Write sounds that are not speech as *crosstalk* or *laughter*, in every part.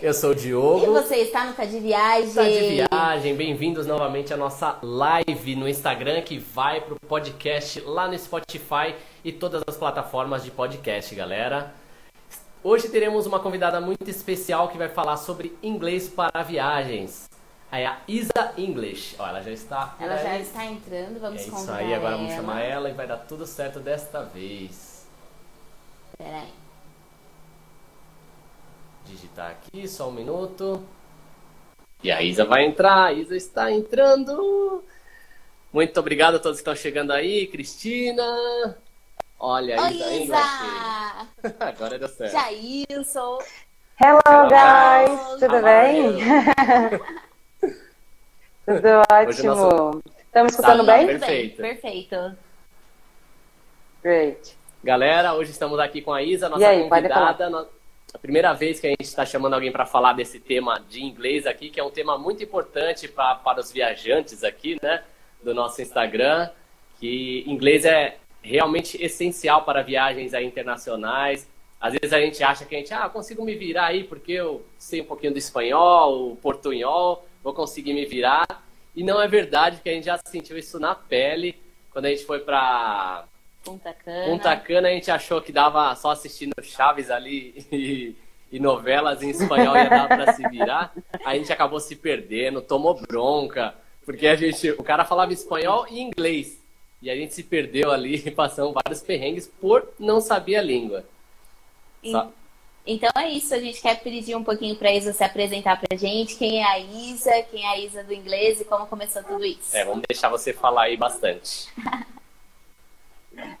Eu sou o Diogo. E você está no Tá de Viagem. Tá de Viagem. Bem-vindos novamente à nossa live no Instagram que vai pro podcast lá no Spotify e todas as plataformas de podcast, galera. Hoje teremos uma convidada muito especial que vai falar sobre inglês para viagens. É a Isa English. Ó, ela já está. Ela aí. já está entrando, vamos é isso aí, agora ela. vamos chamar ela e vai dar tudo certo desta vez. Peraí. Digitar aqui, só um minuto. E a Isa vai entrar, a Isa está entrando. Muito obrigado a todos que estão chegando aí, Cristina. Olha, Oi, Isa, Isa. *laughs* Agora deu certo. Jailson. Hello, Hello guys, tudo How bem? *laughs* tudo ótimo. Estamos escutando Tá, bem? Perfeito. Perfeito. Great. Galera, hoje estamos aqui com a Isa, nossa aí, pode convidada. A primeira vez que a gente está chamando alguém para falar desse tema de inglês aqui, que é um tema muito importante pra, para os viajantes aqui, né? Do nosso Instagram, que inglês é realmente essencial para viagens aí internacionais. Às vezes a gente acha que a gente, ah, consigo me virar aí porque eu sei um pouquinho do espanhol, o portunhol, vou conseguir me virar. E não é verdade, porque a gente já sentiu isso na pele quando a gente foi para Punta Cana. Punta Cana a gente achou que dava só assistindo Chaves ali e, e novelas em espanhol ia dar pra se virar. A gente acabou se perdendo, tomou bronca, porque a gente, o cara falava espanhol e inglês. E a gente se perdeu ali *laughs* passamos vários perrengues por não saber a língua. E- Então é isso, a gente quer pedir um pouquinho pra Isa se apresentar pra gente. Quem é a Isa, quem é a Isa do inglês e como começou tudo isso. É, vamos deixar você falar aí bastante. *laughs*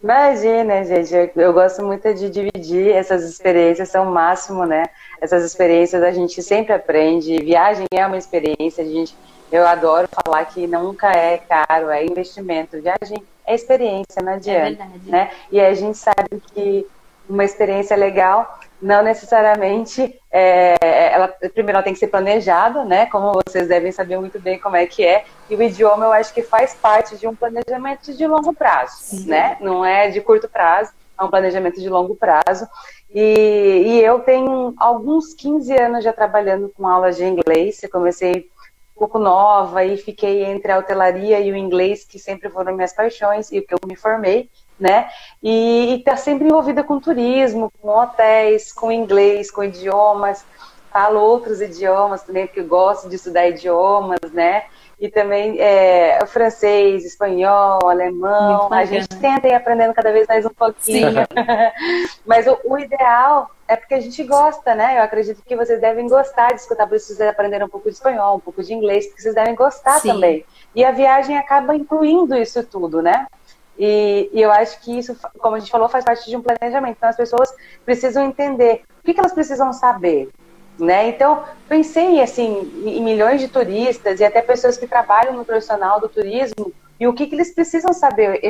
Imagina, gente, eu, eu gosto muito de dividir essas experiências, são o máximo, né? Essas experiências a gente sempre aprende. Viagem é uma experiência, a gente, eu adoro falar que nunca é caro, é investimento. Viagem é experiência, não É adianta. verdade. né? E a gente sabe que uma experiência legal não necessariamente é, ela primeiro ela tem que ser planejada, né? Como vocês devem saber muito bem como é que é. E o idioma eu acho que faz parte de um planejamento de longo prazo, Sim. né? Não é de curto prazo, é um planejamento de longo prazo. E, e eu tenho alguns 15 anos já trabalhando com aulas de inglês. Eu comecei um pouco nova e fiquei entre a hotelaria e o inglês, que sempre foram minhas paixões e o que eu me formei, né? E está sempre envolvida com turismo, com hotéis, com inglês, com idiomas. Falo outros idiomas também, porque eu gosto de estudar idiomas, né? E também é, francês, espanhol, alemão. A gente tenta ir aprendendo cada vez mais um pouquinho. *laughs* Mas o, o ideal é porque a gente gosta, né? Eu acredito que vocês devem gostar de escutar, por isso vocês aprenderam um pouco de espanhol, um pouco de inglês, porque vocês devem gostar Sim. também. E a viagem acaba incluindo isso tudo, né? E, e eu acho que isso, como a gente falou, faz parte de um planejamento. Então as pessoas precisam entender o que, que elas precisam saber. Né? Então, pensei assim, em milhões de turistas e até pessoas que trabalham no profissional do turismo e o que, que eles precisam saber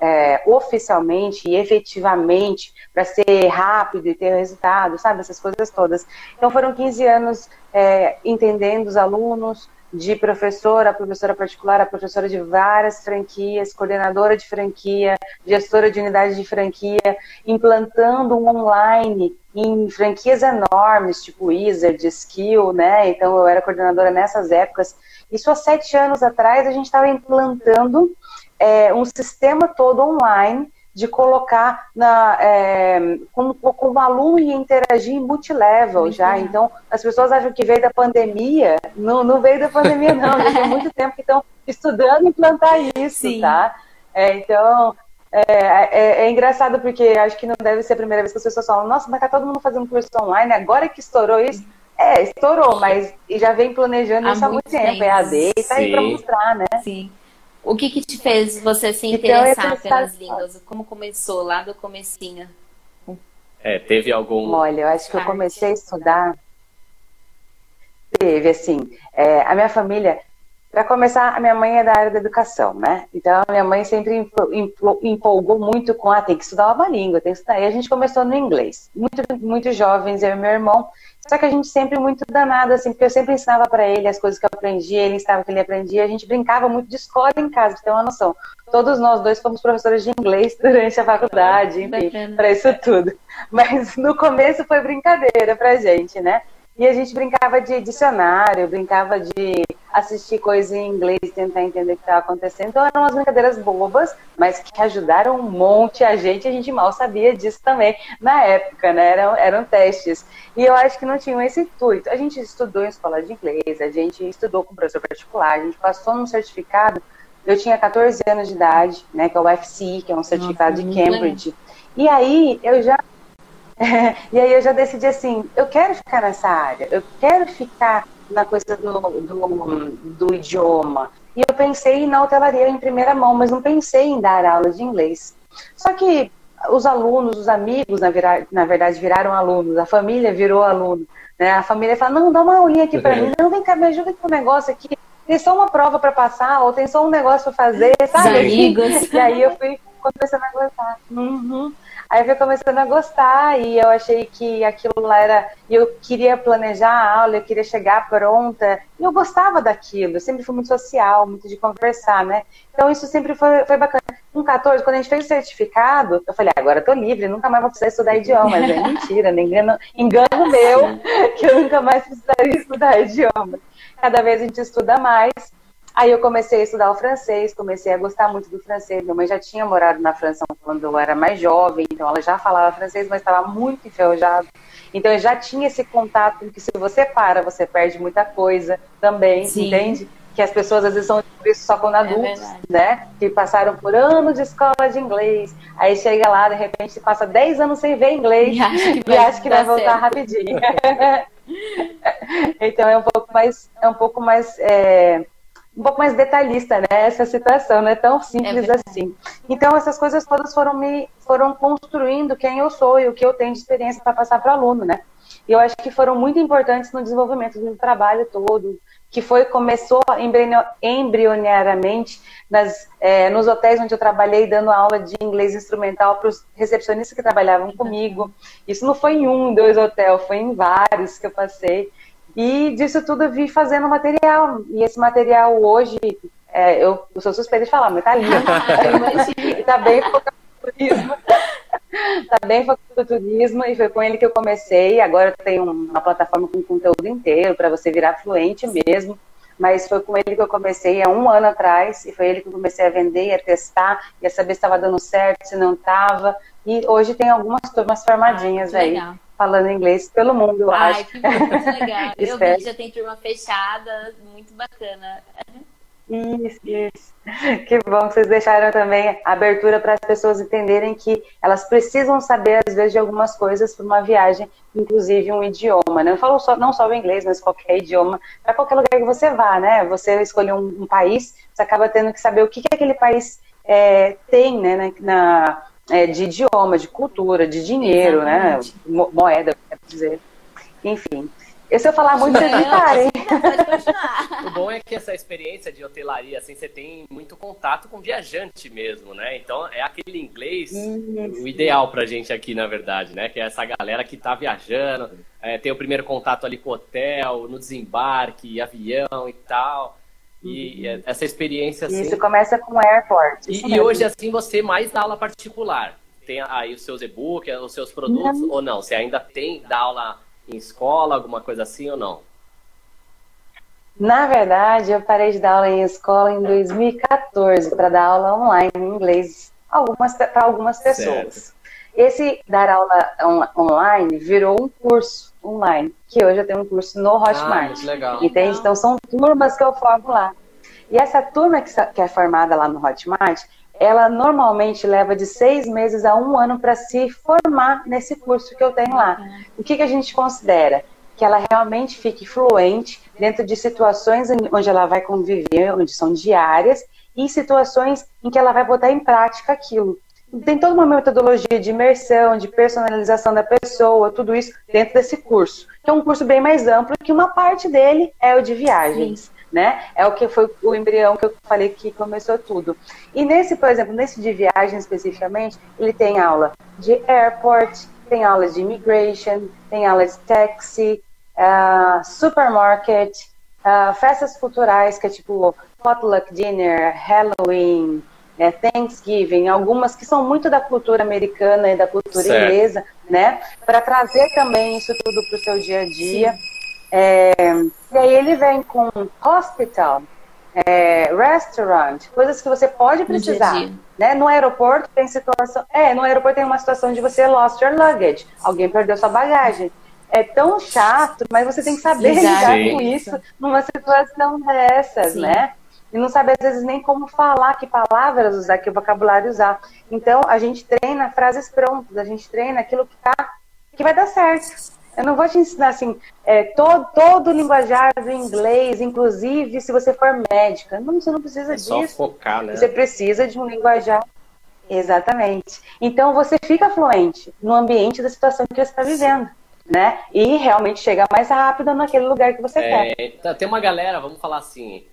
é, oficialmente e efetivamente para ser rápido e ter resultado, sabe? Essas coisas todas. Então, foram 15 anos é, entendendo os alunos, de professora professora particular, a professora de várias franquias, coordenadora de franquia, gestora de unidade de franquia, implantando um online em franquias enormes, tipo Wizard, Skill, né? Então eu era coordenadora nessas épocas. Isso há sete anos atrás a gente estava implantando é, um sistema todo online de colocar na, é, com, com o aluno e interagir em multilevel já. Então, as pessoas acham que veio da pandemia. Não, não veio da pandemia, não. Já tem muito tempo que estão estudando implantar isso, Sim. tá? É, então, é, é- é engraçado porque acho que não deve ser a primeira vez que as pessoas falam, nossa, mas tá todo mundo fazendo curso online, agora que estourou isso. É, estourou, mas já vem planejando Há isso há muito tempo. tempo. É AD e tá aí pra Sim. mostrar, né? Sim. O que que te fez você se Então, interessar pensava- pelas línguas? Como começou lá do comecinho? É, teve algum. Olha, eu acho que eu comecei a estudar. Teve, assim, é, a minha família Para começar, a minha mãe é da área da educação, né? Então, a minha mãe sempre empolgou muito com, ah, tem que estudar uma língua, tem que estudar. E a gente começou no inglês. Muito, muito jovens, eu e meu irmão. Só que a gente sempre muito danado, assim, porque eu sempre ensinava para ele as coisas que eu aprendi, ele ensinava que ele aprendia. A gente brincava muito de escola em casa, pra ter uma noção. Todos nós dois fomos professores de inglês *laughs* durante a faculdade, enfim, para isso tudo. Mas no começo foi brincadeira pra gente, né? E a gente brincava de dicionário, brincava de assistir coisas em inglês, tentar entender o que estava acontecendo. Então eram umas brincadeiras bobas, mas que ajudaram um monte a gente. A gente mal sabia disso também na época, né? Eram, eram testes. E eu acho que não tinham esse intuito. A gente estudou em escola de inglês, a gente estudou com professor particular, a gente passou num certificado. Eu tinha 14 anos de idade, né? Que é o UFC, que é um certificado Nossa, de Cambridge. E aí eu já *laughs* e aí eu já decidi assim, eu quero ficar nessa área, eu quero ficar na coisa do, do, do idioma. E eu pensei na hotelaria em primeira mão, mas não pensei em dar aula de inglês. Só que os alunos, os amigos, na, virar, na verdade, viraram alunos, a família virou aluno. Né? A família fala, não, dá uma aulinha aqui para mim, *laughs* não, vem cá, me ajuda com um negócio aqui. Tem só uma prova para passar, ou tem só um negócio para fazer, sabe? Os amigos. *laughs* E aí eu fui começando a gostar. Uhum. Aí eu fui começando a gostar e eu achei que aquilo lá era. Eu queria planejar a aula, eu queria chegar pronta. E eu gostava daquilo, eu sempre fui muito social, muito de conversar, né? Então isso sempre foi, foi bacana. Com 14, quando a gente fez o certificado, eu falei, ah, agora eu tô livre, nunca mais vou precisar estudar idiomas. É *laughs* mentira, engano, engano meu, *laughs* que eu nunca mais precisaria estudar idiomas. Cada vez a gente estuda mais. Aí eu comecei a estudar o francês, comecei a gostar muito do francês. Minha mãe já tinha morado na França quando eu era mais jovem, então ela já falava francês, mas estava muito enferrujada. Então eu já tinha esse contato que se você para, você perde muita coisa também, Sim. entende? Que as pessoas às vezes são isso só quando é adultos, é né? Que passaram por anos de escola de inglês. Aí chega lá, de repente, passa 10 anos sem ver inglês e acha que *laughs* vai, acha que vai voltar certo. rapidinho. *laughs* então é um pouco mais, é um pouco mais é, um pouco mais detalhista, né? Essa situação não é tão simples é assim. Então essas coisas todas foram me foram construindo quem eu sou e o que eu tenho de experiência para passar para o aluno, né? E eu acho que foram muito importantes no desenvolvimento do trabalho todo, que foi começou embrionariamente nas, é, nos hotéis onde eu trabalhei dando aula de inglês instrumental para os recepcionistas que trabalhavam comigo. Isso não foi em um, dois hotéis, foi em vários que eu passei. E disso tudo eu vi fazendo material. E esse material hoje, é, eu, eu, sou suspeita de falar, mas tá lindo. *laughs* e tá bem focado no turismo. tá bem focado no turismo e foi com ele que eu comecei. Agora eu tenho uma plataforma com conteúdo inteiro para você virar fluente mesmo. Mas foi com ele que eu comecei há um ano atrás e foi ele que eu comecei a vender e a testar e a saber se estava dando certo, se não estava. E hoje tem algumas turmas formadinhas ah, aí. Legal falando inglês pelo mundo, eu Ai, acho. que muito *laughs* legal. eu vi já tem turma fechada, muito bacana. Isso, isso. Que bom que vocês deixaram também abertura para as pessoas entenderem que elas precisam saber, às vezes, de algumas coisas para uma viagem, inclusive um idioma. Né? Eu falo só, não só o inglês, mas qualquer idioma, para qualquer lugar que você vá, né? Você escolher um, um, país, você acaba tendo que saber o que, que aquele país é, tem né, na, é, de idioma, de cultura, de dinheiro, né? Exatamente. né? Moeda, quer dizer. Enfim. E se eu falar muito, vocês me parem. O bom é que essa experiência de hotelaria, assim, você tem muito contato com viajante mesmo, né? Então é aquele inglês Isso. o ideal pra gente aqui, na verdade, né? Que é essa galera que tá viajando, é, tem o primeiro contato ali com o hotel, no desembarque, avião e tal. E uhum. essa experiência assim. Isso começa com o airport. E, e, hoje, assim, você mais dá aula particular. Tem aí os seus e-books, os seus produtos, ou não? Você ainda tem, dá aula em escola, alguma coisa assim ou não? Na verdade, eu parei de dar aula em escola em 2014 para dar aula online em inglês algumas, para algumas pessoas. Certo. Esse dar aula on online virou um curso online, que hoje eu tenho um curso no Hotmart. Ah, legal. Entende? Então são turmas que eu formo lá. E essa turma que é formada lá no Hotmart, ela normalmente leva de seis meses a um ano para se formar nesse curso que eu tenho lá. O que, que a gente considera? Que ela realmente fique fluente dentro de situações onde ela vai conviver, onde são diárias, e situações em que ela vai botar em prática aquilo tem toda uma metodologia de imersão, de personalização da pessoa, tudo isso dentro desse curso. Que é um curso bem mais amplo, que uma parte dele é o de viagens. Sim. né? É o que foi o embrião que eu falei que começou tudo. E nesse, por exemplo, nesse de viagem especificamente, ele tem aula de airport, tem aula de immigration, tem aula de taxi, uh, supermarket, uh, festas culturais, que é tipo potluck dinner, Halloween, é, Thanksgiving, algumas que são muito da cultura americana e da cultura certo. inglesa, né? Para trazer também isso tudo para o seu dia a dia. É, e aí ele vem com hospital, é, restaurant, coisas que você pode precisar. Dia dia. Né? No aeroporto tem situação. É, no aeroporto tem uma situação de você lost your luggage. Alguém perdeu sua bagagem. É tão chato, mas você tem que saber lidar com isso numa situação dessas, Sim. né? E não sabe, às vezes, nem como falar, que palavras usar, que vocabulário usar. Então, a gente treina frases prontas, a gente treina aquilo que tá, que vai dar certo. Eu não vou te ensinar assim, é, todo, todo o linguajar do inglês, inclusive se você for médica. Não, você não precisa é disso. Só focar, né? Você precisa de um linguajar. Exatamente. Então você fica fluente no ambiente da situação que você está vivendo. Né? E realmente chega mais rápido naquele lugar que você é, quer. Tá, tem uma galera, vamos falar assim,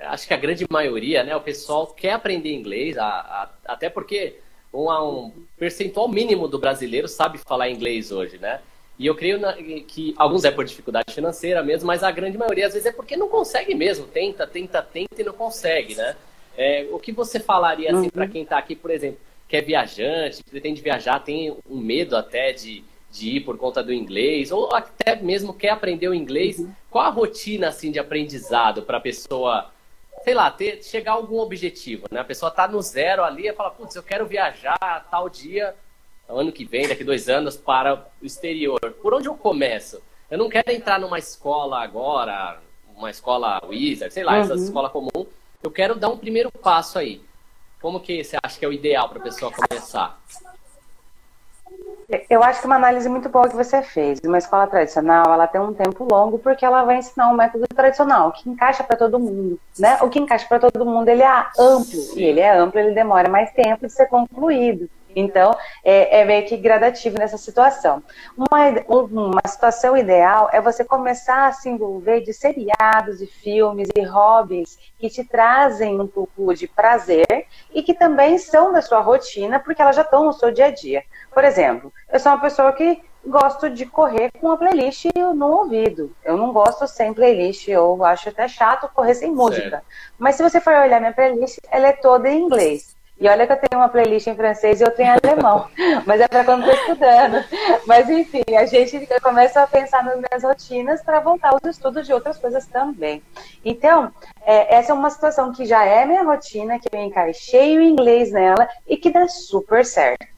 acho que a grande maioria, né, o pessoal quer aprender inglês, a, a, até porque um, um percentual mínimo do brasileiro sabe falar inglês hoje, né? E eu creio na, que alguns é por dificuldade financeira mesmo, mas a grande maioria às vezes é porque não consegue mesmo. Tenta, tenta, tenta e não consegue, né? É, o que você falaria assim uhum. para quem está aqui, por exemplo, que é viajante, pretende viajar, tem um medo até de, de ir por conta do inglês, ou até mesmo quer aprender o inglês? Uhum. Qual a rotina assim de aprendizado para a pessoa, sei lá, ter, chegar a algum objetivo? Né? A pessoa está no zero ali e fala, putz, eu quero viajar tal dia ano que vem, daqui dois anos, para o exterior. Por onde eu começo? Eu não quero entrar numa escola agora, uma escola Wizard, sei lá, uhum. essa escola comum. Eu quero dar um primeiro passo aí. Como que você acha que é o ideal para a pessoa começar? Eu acho que uma análise muito boa que você fez. Uma escola tradicional, ela tem um tempo longo porque ela vai ensinar um método tradicional que encaixa para todo mundo, né? O que encaixa para todo mundo, ele é amplo. E ele é amplo, ele demora mais tempo de ser concluído. Então, é, é, meio que gradativo nessa situação. Uma, uma situação ideal é você começar a se envolver de seriados e filmes e hobbies que te trazem um pouco de prazer e que também são da sua rotina, porque elas já estão no seu dia a dia. Por exemplo, eu sou uma pessoa que gosto de correr com a playlist no ouvido. Eu não gosto sem playlist, eu acho até chato correr sem música. Certo. Mas se você for olhar minha playlist, ela é toda em inglês. E olha que eu tenho uma playlist em francês e outra em alemão. *laughs* mas é para quando estou estudando. Mas enfim, a gente começa a pensar nas minhas rotinas para voltar aos estudos de outras coisas também. Então, é, essa é uma situação que já é minha rotina, que eu encaixei o inglês nela e que dá super certo.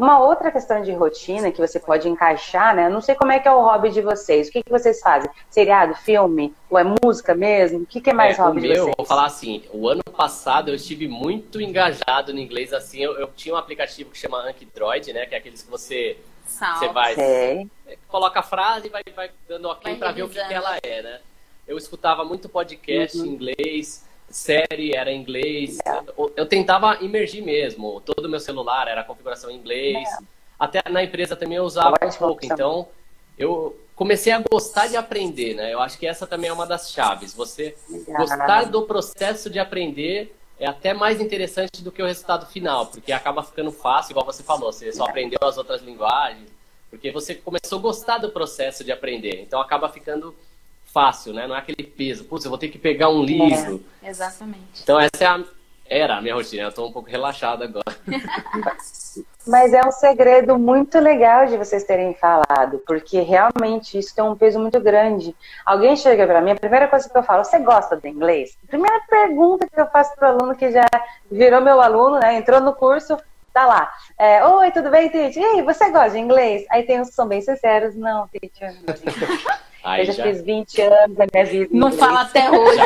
Uma outra questão de rotina que você pode encaixar, né? Eu não sei como é que é o hobby de vocês. O que, que vocês fazem? Seriado, filme? Ou é música mesmo? O que, que é mais é, hobby o meu, de vocês? vou falar assim, o ano passado eu estive muito engajado no inglês, assim, eu, eu tinha um aplicativo que chama Ankdroid, né? Que é aqueles que você, você vai... Sei. Coloca a frase e vai, vai dando ok para ver o que, que, ela é, né? Eu escutava muito podcast uhum. em inglês série era em inglês. É. Eu, eu, tentava imergir mesmo. Todo o meu celular era configuração em inglês. É. Até na empresa também eu usava um pouco. Então, eu comecei a gostar de aprender, né? Eu acho que essa também é uma das chaves. Você gostar do processo de aprender é até mais interessante do que o resultado final, porque acaba ficando fácil, igual você falou, você só aprendeu as outras linguagens, porque você começou a gostar do processo de aprender. Então acaba ficando fácil, né? Não é aquele peso. Putz, eu vou ter que pegar um livro. É, exatamente. Então essa é a, era a minha rotina. Eu tô um pouco relaxado agora. *laughs* Mas é um segredo muito legal de vocês terem falado, porque realmente isso tem um peso muito grande. Alguém chega para mim, a primeira coisa que eu falo, você gosta do inglês? A primeira pergunta que eu faço para o aluno que já virou meu aluno, né? Entrou no curso, tá lá. É, Oi, tudo bem, Titi? E aí, você gosta de inglês? Aí tem uns que são bem sinceros, não, Titi, eu não *laughs* Aí eu já, já, fiz 20 anos da minha vida. Não fala até hoje.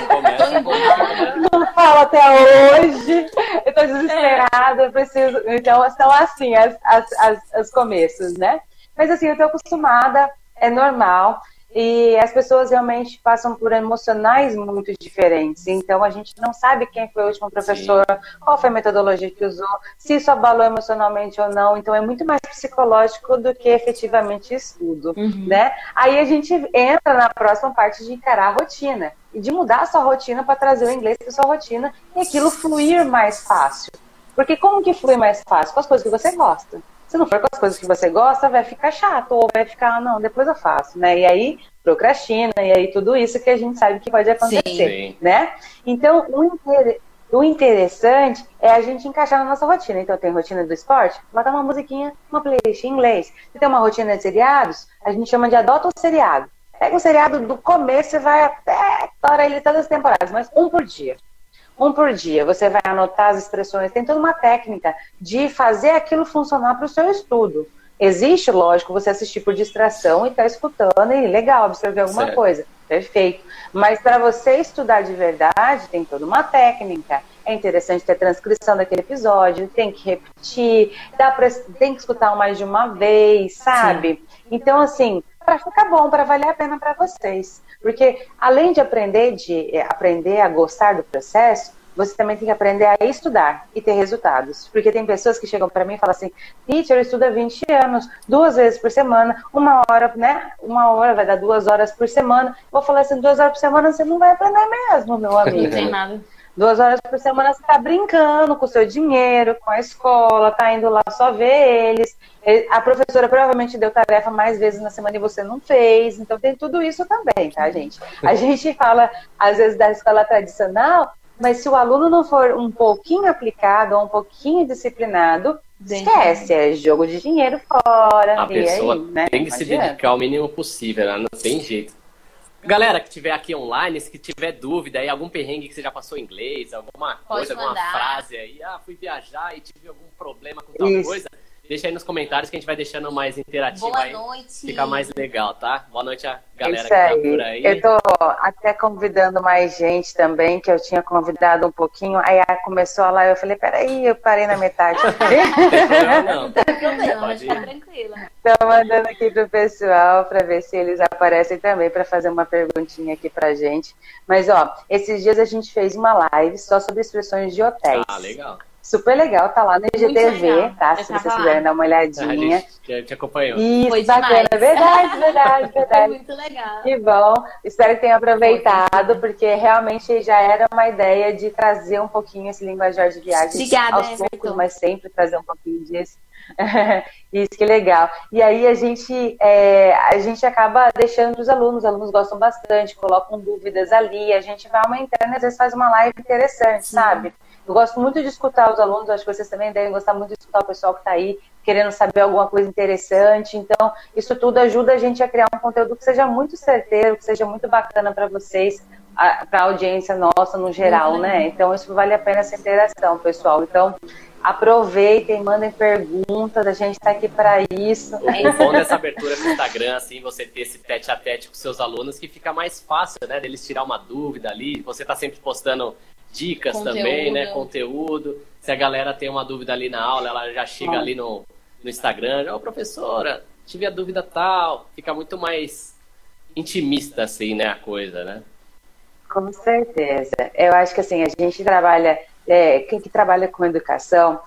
Não fala até hoje. Eu tô desesperada, eu preciso. Então, são assim as, as, as, os começos, né? Mas assim, eu tô acostumada, é normal. E as pessoas realmente passam por emocionais muito diferentes. Então a gente não sabe quem foi o último professor, Sim. qual foi a metodologia que usou, se isso abalou emocionalmente ou não. Então é muito mais psicológico do que efetivamente estudo, uhum. né? Aí a gente entra na próxima parte de encarar a rotina. de mudar a sua rotina para trazer o inglês para sua rotina e aquilo fluir mais fácil. Porque como que flui mais fácil? Com as coisas que você gosta. Se não for com as coisas que você gosta, vai ficar chato, ou vai ficar, ah, não, depois eu faço, né? E aí procrastina, e aí tudo isso que a gente sabe que pode acontecer, Sim. né? Então, o, inter... o interessante é a gente encaixar na nossa rotina. Então, tem rotina do esporte, bota uma musiquinha, uma playlist em inglês. Se tem uma rotina de seriados, a gente chama de adota o seriado. Pega o seriado do começo e vai até, tora ele todas as temporadas, mas um por dia um por dia. Você vai anotar as expressões, tem toda uma técnica de fazer aquilo funcionar para o seu estudo. Existe, lógico, você assistir por distração e estar tá escutando e legal, absorver alguma certo. coisa. Perfeito. Mas para você estudar de verdade, tem toda uma técnica. É interessante ter transcrição daquele episódio, tem que repetir, dá pra, tem que escutar mais de uma vez, sabe? Sim. Então, assim, para ficar bom, para valer a pena para vocês. Porque além de aprender, de eh, aprender a gostar do processo, você também tem que aprender a estudar e ter resultados. Porque tem pessoas que chegam para mim e falam assim, teacher, eu estudo há 20 anos, duas vezes por semana, uma hora, né? Uma hora vai dar duas horas por semana. Vou falar assim, duas horas por semana você não vai aprender mesmo, meu *laughs* amigo. Não tem nada. Duas horas por semana você está brincando com o seu dinheiro, com a escola, tá indo lá só ver eles. A professora provavelmente deu tarefa mais vezes na semana e você não fez. Então tem tudo isso também, tá, gente? A gente fala, às vezes, da escola tradicional, mas se o aluno não for um pouquinho aplicado ou um pouquinho disciplinado, esquece, é jogo de dinheiro fora. A pessoa aí, né? tem que se dedicar o mínimo possível, né? não tem jeito. Galera que tiver aqui online, se tiver dúvida aí, algum perrengue que você já passou em inglês, alguma Pode coisa, mandar. alguma frase aí, ah, fui viajar e tive algum problema com tal Isso. coisa, Deixa aí nos comentários que a gente vai deixando mais interativo Boa aí. noite. Fica mais legal, tá? Boa noite a galera Isso que tá por aí. Eu tô até convidando mais gente também, que eu tinha convidado um pouquinho. Aí começou lá, eu falei, peraí, eu parei na metade. *laughs* não, não. Pode tranquila. Tô mandando aqui pro pessoal para ver se eles aparecem também para fazer uma perguntinha aqui pra gente. Mas ó, esses dias a gente fez uma live só sobre expressões de hotéis. Ah, legal. Super legal, tá lá no IGTV, tá? Se vocês quiserem dar uma olhadinha. A te acompanhou. Isso, Foi bacana. Demais. Verdade, verdade, *laughs* verdade. Foi muito legal. Que bom. Espero que tenham aproveitado, porque realmente já era uma ideia de trazer um pouquinho esse linguajar de viagem Obrigada, aos Everton. poucos, mas sempre trazer um pouquinho disso. *laughs* Isso que legal. E aí a gente, é, a gente acaba deixando os alunos, os alunos gostam bastante, colocam dúvidas ali, a gente vai aumentando, às vezes faz uma live interessante, Sim. sabe? Eu gosto muito de escutar os alunos, acho que vocês também devem gostar muito de escutar o pessoal que está aí querendo saber alguma coisa interessante. Então, isso tudo ajuda a gente a criar um conteúdo que seja muito certeiro, que seja muito bacana para vocês, para a audiência nossa no geral, uhum. né? Então, isso vale a pena essa interação, pessoal. Então, aproveitem, mandem perguntas, a gente está aqui para isso. O bom dessa abertura no Instagram, assim, você ter esse tete a tete com seus alunos, que fica mais fácil, né, deles tirar uma dúvida ali, você está sempre postando dicas Conteúdo. também, né? Conteúdo. Se a galera tem uma dúvida ali na aula, ela já chega ali no, no Instagram, ó, oh, professora, tive a dúvida tal. Fica muito mais intimista, assim, né, a coisa, né? Com certeza. Eu acho que assim, a gente trabalha, é, quem que trabalha com educação,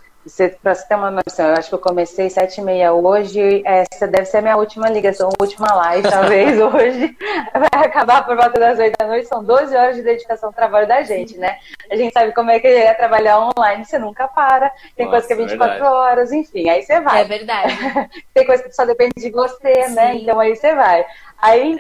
para você ter uma noção, eu acho que eu comecei sete e meia hoje, essa deve ser a minha última ligação, última live, *laughs* talvez, hoje. Vai acabar por volta das oito da noite, são 12 horas de dedicação ao trabalho da gente, né? A gente sabe como é que é trabalhar online, você nunca para, tem Nossa, coisa que é 24 verdade. horas, enfim, aí você vai. É verdade. *laughs* tem coisa que só depende de você, né? Sim. né? Então aí você vai. Aí,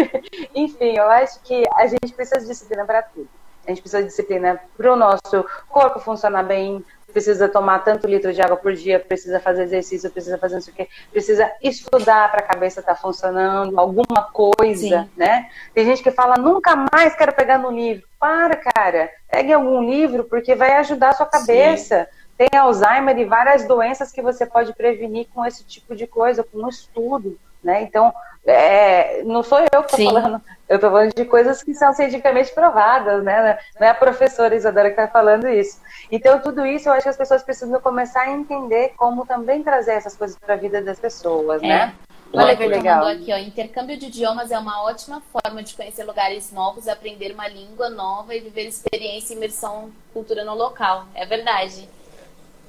*laughs* enfim, eu acho que a gente precisa de disciplina para tudo. A gente precisa de disciplina para o nosso corpo funcionar bem, precisa tomar tanto litro de água por dia, precisa fazer exercício, precisa fazer não sei o quê, precisa estudar para a cabeça estar tá funcionando, alguma coisa, Sim. né? Tem gente que fala, nunca mais quero pegar no livro. Para, cara, pegue algum livro porque vai ajudar a sua cabeça. Sim. Tem Alzheimer e várias doenças que você pode prevenir com esse tipo de coisa, com um estudo, né? Então, é, não sou eu que estou falando, eu estou falando de coisas que são cientificamente provadas, né? Não é a professora Isadora que está falando isso. Então, tudo isso eu acho que as pessoas precisam começar a entender como também trazer essas coisas para a vida das pessoas, é. né? Olha que legal. aqui, ó, intercâmbio de idiomas é uma ótima forma de conhecer lugares novos, aprender uma língua nova e viver experiência e imersão cultura no local. É verdade.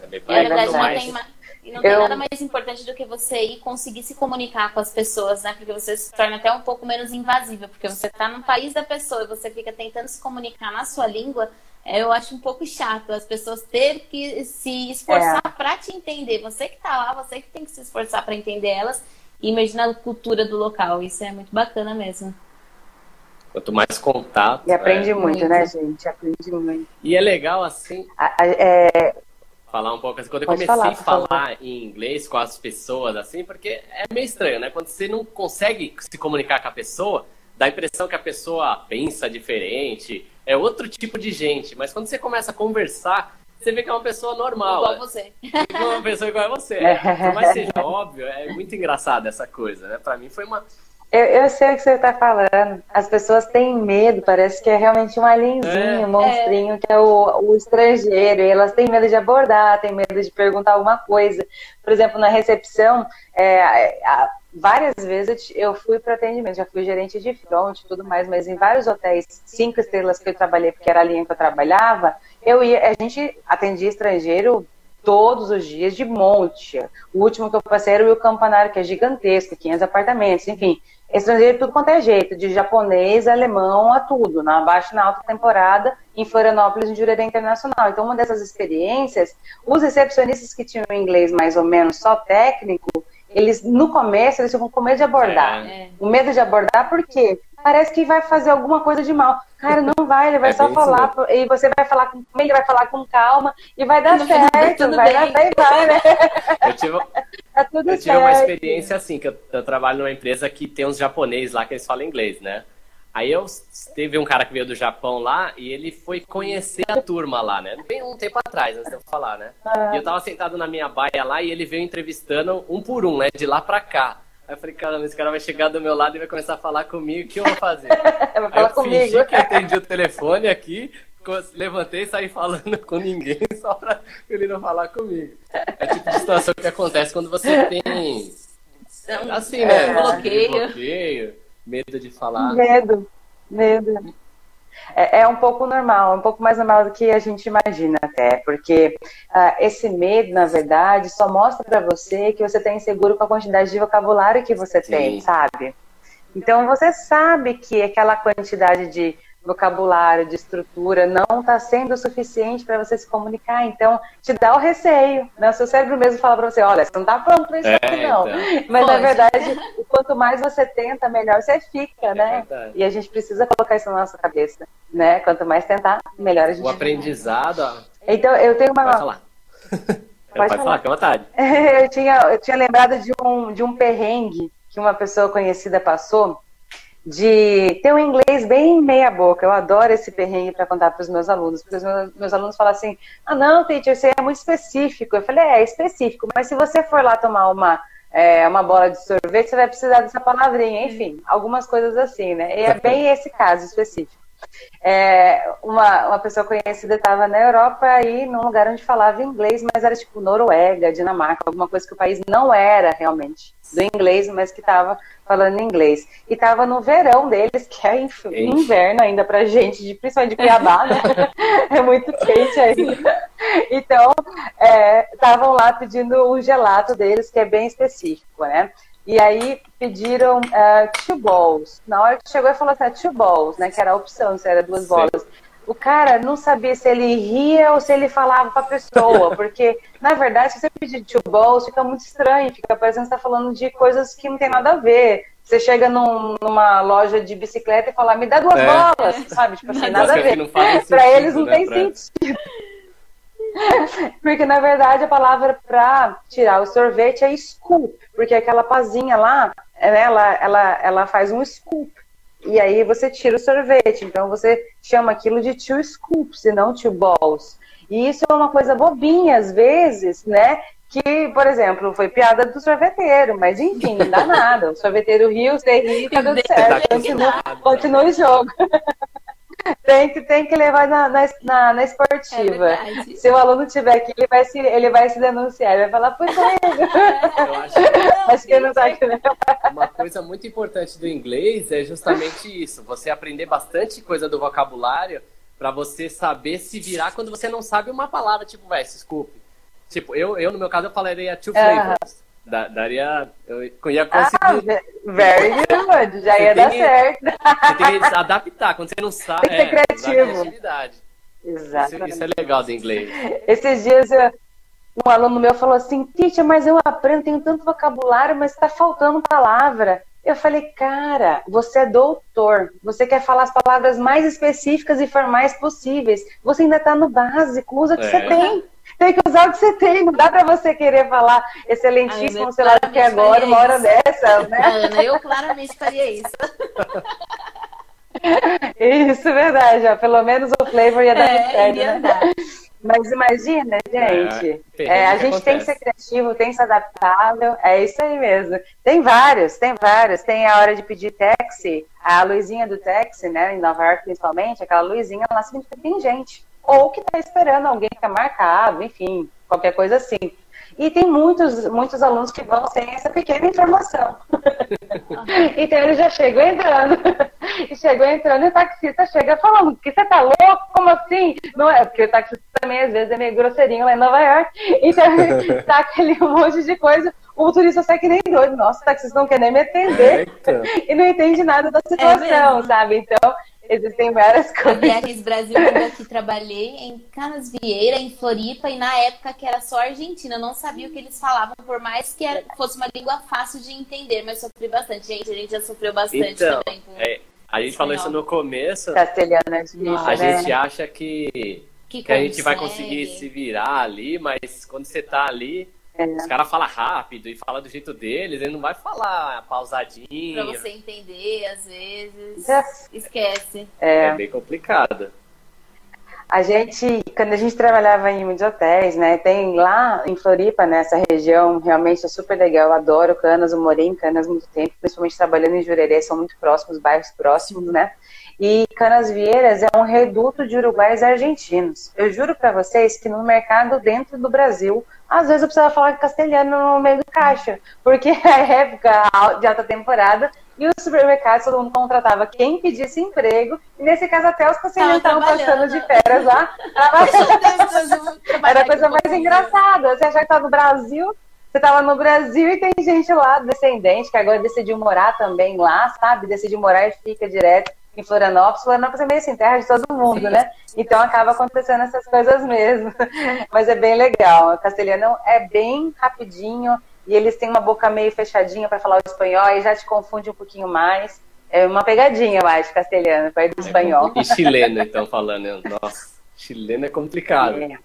É, bem é verdade, mais. tem E não tem nada mais importante do que você ir conseguir se comunicar com as pessoas, né? Porque você se torna até um pouco menos invasiva, porque você está no país da pessoa e você fica tentando se comunicar na sua língua. É, eu acho um pouco chato as pessoas ter que se esforçar é. para te entender. Você que está lá, você que tem que se esforçar para entender elas e imaginar a cultura do local. Isso é muito bacana mesmo. Quanto mais contato. E aprende é... muito, né, gente? Aprende muito. E é legal assim. É... Falar um pouco assim. Quando eu comecei falar, a falar em inglês com as pessoas, assim, porque é meio estranho, né? Quando você não consegue se comunicar com a pessoa, dá a impressão que a pessoa pensa diferente, é outro tipo de gente. Mas quando você começa a conversar, você vê que é uma pessoa normal. Igual você. *laughs* Uma pessoa igual a você. *laughs* Por mais seja óbvio, é muito engraçado essa coisa, né? Pra mim foi uma eu, eu, sei o que você está falando. As pessoas têm medo, parece que é realmente um alienzinho, é. um monstrinho, é. que é o, o, estrangeiro. E elas têm medo de abordar, têm medo de perguntar alguma coisa. Por exemplo, na recepção, é, várias vezes eu fui para atendimento, já fui gerente de front e tudo mais, mas em vários hotéis, cinco estrelas que eu trabalhei, porque era a linha que eu trabalhava, eu ia, a gente atendia estrangeiro todos os dias de monte. O último que eu passei era o Campanário, que é gigantesco, 500 apartamentos, enfim estrangeiro tudo quanto é jeito, de japonês, alemão a tudo, na baixa e na alta temporada, em Florianópolis, em Jurerê Internacional. Então, uma dessas experiências, os recepcionistas que tinham inglês mais ou menos só técnico, eles, no começo, eles ficam com medo de abordar. É. O medo de abordar, por quê? Parece que vai fazer alguma coisa de mal. Cara, não vai, ele vai é só falar, e você vai falar com ele, vai falar com calma, e vai dar certo, vai dar, vai, vai, né? Eu tive, *laughs* tá eu tive uma experiência assim, que eu, eu, trabalho numa empresa que tem uns japoneses lá que eles falam inglês, né? Aí eu teve um cara que veio do Japão lá e ele foi conhecer a turma lá, né? Bem um tempo atrás, antes de eu falar, né? E eu tava sentado na minha baia lá e ele veio entrevistando um por um, né? De lá pra cá. Aí eu falei, caramba, esse cara vai chegar do meu lado e vai começar a falar comigo, o que eu vou fazer? *laughs* vai falar eu comigo. fingi que atendi o telefone aqui, levantei e saí falando *laughs* com ninguém só pra ele não falar comigo. É tipo de situação que acontece quando você *laughs* tem. Assim, né? É, bloqueio. bloqueio Medo de falar. Medo, medo. É, é, um pouco normal, um pouco mais normal do que a gente imagina até, porque uh, esse medo, na verdade, só mostra para você que você está inseguro com a quantidade de vocabulário que você Sim. tem, sabe? Então você sabe que aquela quantidade de vocabulário, de estrutura, não está sendo suficiente para você se comunicar. Então, te dá o receio. Né? O seu cérebro mesmo fala para você, olha, você não está pronto para isso é, aqui, não. Então. Mas, Pode. na verdade, quanto mais você tenta, melhor você fica, é né? Verdade. E a gente precisa colocar isso na nossa cabeça, né? Quanto mais tentar, melhor a gente O aprendizado... Então, eu tenho uma... Pode falar. *laughs* Pode, Pode falar, fica à vontade. *laughs* eu, tinha, eu tinha lembrado de um, de um perrengue que uma pessoa conhecida passou, de ter um inglês bem meia boca. Eu adoro esse perrengue para contar para os meus alunos, porque os meus, meus, alunos falam assim: ah, não, teacher, você é muito específico. Eu falei: é, é específico, mas se você for lá tomar uma, é, uma bola de sorvete, você vai precisar dessa palavrinha. Enfim, algumas coisas assim, né? E é bem esse caso específico. É, uma, uma pessoa conhecida estava na Europa aí num lugar onde falava inglês, mas era tipo Noruega, Dinamarca, alguma coisa que o país não era realmente do inglês, mas que estava falando inglês. E estava no verão deles, que é inverno ainda pra gente, de, principalmente de Cuiabá, né? *laughs* é muito quente ainda. Então, estavam lá pedindo o gelato deles, que é bem específico, né? E aí pediram uh, two balls. Na hora que chegou, ele falou assim, ah, two balls, né? Que era a opção, se era duas Sim. bolas. O cara não sabia se ele ria ou se ele falava para a pessoa, *laughs* porque, na verdade, se você pedir two balls, fica muito estranho, fica parecendo que você está falando de coisas que não tem nada a ver. Você chega num, numa loja de bicicleta e fala, me dá duas é. bolas, sabe? Tipo assim, nada a ver. *laughs* Para eles não né, tem pra... sentido. *laughs* Porque, na verdade, a palavra para tirar o sorvete é scoop, porque aquela pazinha lá, ela, ela, ela faz um scoop. E aí você tira o sorvete. Então você chama aquilo de two scoops e não two balls. E isso é uma coisa bobinha, às vezes, né? Que, por exemplo, foi piada do sorveteiro, mas enfim, não dá nada. O sorveteiro riu, você riu, tá tudo certo. Continua, continua o jogo. *laughs* tem, que, tem que levar na, na, na esportiva. É se o aluno tiver aqui, ele vai se, ele vai se denunciar, ele vai falar, puxa, *laughs* Eu acho que, acho que não tá aqui, né? Uma coisa muito importante do inglês é justamente isso: você aprender bastante coisa do vocabulário para você saber se virar quando você não sabe uma palavra, tipo, vai, desculpe. Tipo, eu, eu no meu caso, eu falaria two flavors. Da, daria. Eu ia conseguir. Ah, very good, já ia dar certo. Você tem que adaptar. Quando você não sabe. Tem que ser é, criativo. Exatamente. Isso, isso, é legal do inglês. Esses dias um aluno meu falou assim: Teacher, mas eu aprendo, tenho tanto vocabulário, mas está faltando palavra. Eu falei, cara, você é doutor, você quer falar as palavras mais específicas e formais possíveis. Você ainda está no básico, usa o que é. você tem. Tem que usar o que você tem, não dá para você querer falar excelentíssimo, Ana, sei lá que agora, uma hora dessa, né? Ana, eu claramente faria isso. Isso, verdade, ó. pelo menos o flavor ia dar é, certo, né? Mas imagina, gente, é, é, a gente tem que ser criativo, tem que ser adaptável, é isso aí mesmo. Tem vários, tem vários. Tem a hora de pedir táxi, a luzinha do táxi, né, em Nova York principalmente, aquela luzinha, ela significa que tem gente. Ou que está esperando alguém que está marcado, enfim, qualquer coisa assim. E tem muitos, muitos alunos que vão sem essa pequena informação. *laughs* então eles já chegam entrando. *laughs* e chegou entrando e o taxista chega falando, que você tá louco? Como assim? Não é, porque o taxista também às vezes é meio grosseirinho lá em Nova York. *laughs* Então tá aquele monte de coisa. O turista sai que nem doido. Nossa, o taxista não quer nem me atender. Eita. E não entende nada da situação, é sabe? Então, Existem várias *laughs* coisas. A Viagens Brasil, eu aqui trabalhei em Canas Vieira, em Floripa, e na época que era só Argentina, eu não sabia o que eles falavam, por mais que era, fosse uma língua fácil de entender, mas sofri bastante. Gente, a gente já sofreu bastante então, também. Com... É, a gente falou isso no começo. Castelhano é difícil, A né? gente acha que, que, que a gente vai conseguir se virar ali, mas quando você tá ali é. Os caras falam rápido e fala do jeito deles, ele não vai falar pausadinho. Pra você entender, às vezes. É. Esquece. É. é bem complicado. A gente, quando a gente trabalhava em muitos hotéis, né, tem lá em Floripa, nessa né, região, realmente é super legal, eu adoro Canas, eu morei em Canas muito tempo, principalmente trabalhando em Jurerê, são muito próximos, bairros próximos, né, e Canasvieiras é um reduto de uruguaios e argentinos. Eu juro para vocês que no mercado dentro do Brasil, às vezes eu precisava falar castelhano no meio do caixa, porque *laughs* é época de alta temporada e os supermercados todo mundo contratava quem pedisse emprego, e nesse caso até os castelhanos estavam passando de férias lá. *laughs* Era a coisa mais engraçada. Você achar que estava no Brasil, você estava no Brasil e tem gente lá, descendente, que agora decidiu morar também lá, sabe? Decidiu morar e fica direto em Florianópolis. Florianópolis é meio assim, terra de todo mundo, né? Então acaba acontecendo essas coisas mesmo. *laughs* Mas é bem legal. O castelhano é bem rapidinho e eles têm uma boca meio fechadinha para falar o espanhol e já te confunde um pouquinho mais. É uma pegadinha, eu acho, castelhano, para ir do espanhol. E chileno, então, falando. Nossa, chileno é complicado. É.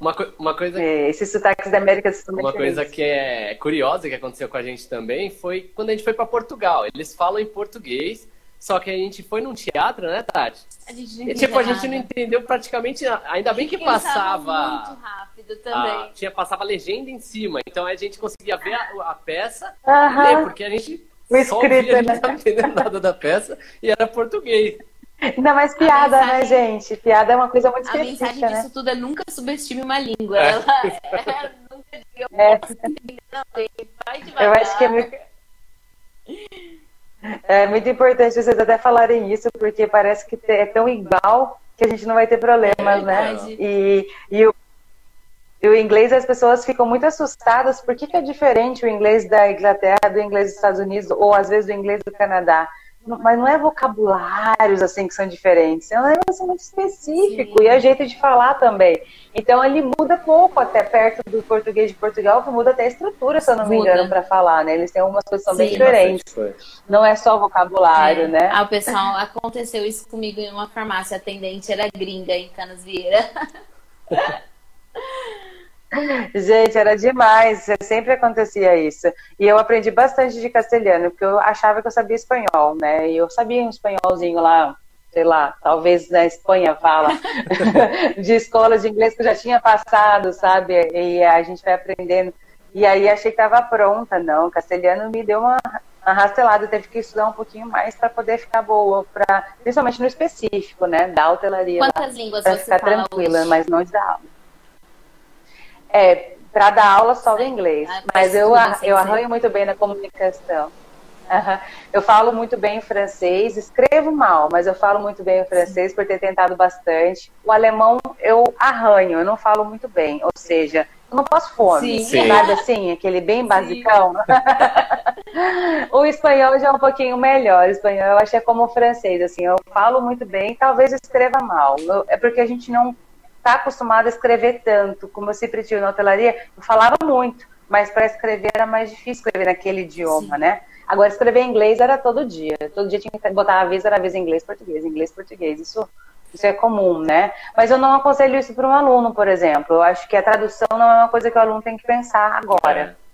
Uma, uma coisa. É, esses sotaques da América do Sul. Uma coisa que é curiosa que aconteceu com a gente também foi quando a gente foi para Portugal. Eles falam em português, só que a gente foi num teatro, né, Tati? A gente não e, tipo, a gente não entendeu praticamente nada. Ainda bem que passava. Muito rápido também. A, tinha, passava legenda em cima. Então a gente conseguia ver a, a peça uh -huh. ler, porque a gente. O escrito, via, a gente né? não estava entendendo nada da peça e era português. Ainda mais piada, né, mensagem, né, gente? Piada é uma coisa muito específica, A mensagem né? disso tudo é nunca subestime uma língua. É. Ela é, *laughs* nunca diga, é. Eu acho que é muito... É muito importante vocês até falarem isso, porque parece que é tão igual que a gente não vai ter problemas, é né? E, e, o, e o inglês, as pessoas ficam muito assustadas. Por que, que é diferente o inglês da Inglaterra do inglês dos Estados Unidos, ou às vezes do inglês do Canadá? Mas não é vocabulários assim que são diferentes, é um negócio muito específico Sim. e é jeito de falar também. Então ele muda pouco até perto do português de Portugal, que muda até a estrutura, se eu não me engano, para falar, né? Eles têm umas coisas Sim, bem diferentes. Não é só vocabulário, é. né? Ah, o pessoal, aconteceu isso comigo em uma farmácia, a atendente era gringa em Canas Vieira. *laughs* Gente, era demais, sempre acontecia isso. E eu aprendi bastante de castelhano, porque eu achava que eu sabia espanhol, né? E eu sabia um espanholzinho lá, sei lá, talvez na Espanha fala, *laughs* de escolas de inglês que eu já tinha passado, sabe? E a gente vai aprendendo. E aí achei que estava pronta, não. castelhano me deu uma, uma rastelada, teve que estudar um pouquinho mais para poder ficar boa, pra, principalmente no específico, né? Da hotelaria. Quantas lá, línguas pra você ficar fala tranquila, hoje? mas não de aula. É, para dar aula só o inglês. Ah, mas eu, eu arranho muito bem na comunicação. Uhum. Eu falo muito bem francês, escrevo mal, mas eu falo muito bem o francês por ter tentado bastante. O alemão eu arranho, eu não falo muito bem, ou seja, eu não posso fome. Sim. Sabe assim, aquele bem basicão. *laughs* o espanhol já é um pouquinho melhor. O espanhol eu acho que é como o francês, assim, eu falo muito bem, talvez escreva mal. É porque a gente não está acostumado a escrever tanto. Como eu sempre tive na hotelaria, eu falava muito, mas para escrever era mais difícil escrever naquele idioma, Sim. né? Agora, escrever em inglês era todo dia. Todo dia tinha que botar a vez, era a vez em inglês, português, inglês, português. Isso, isso é comum, né? Mas eu não aconselho isso para um aluno, por exemplo. Eu acho que a tradução não é uma coisa que o aluno tem que pensar agora. É.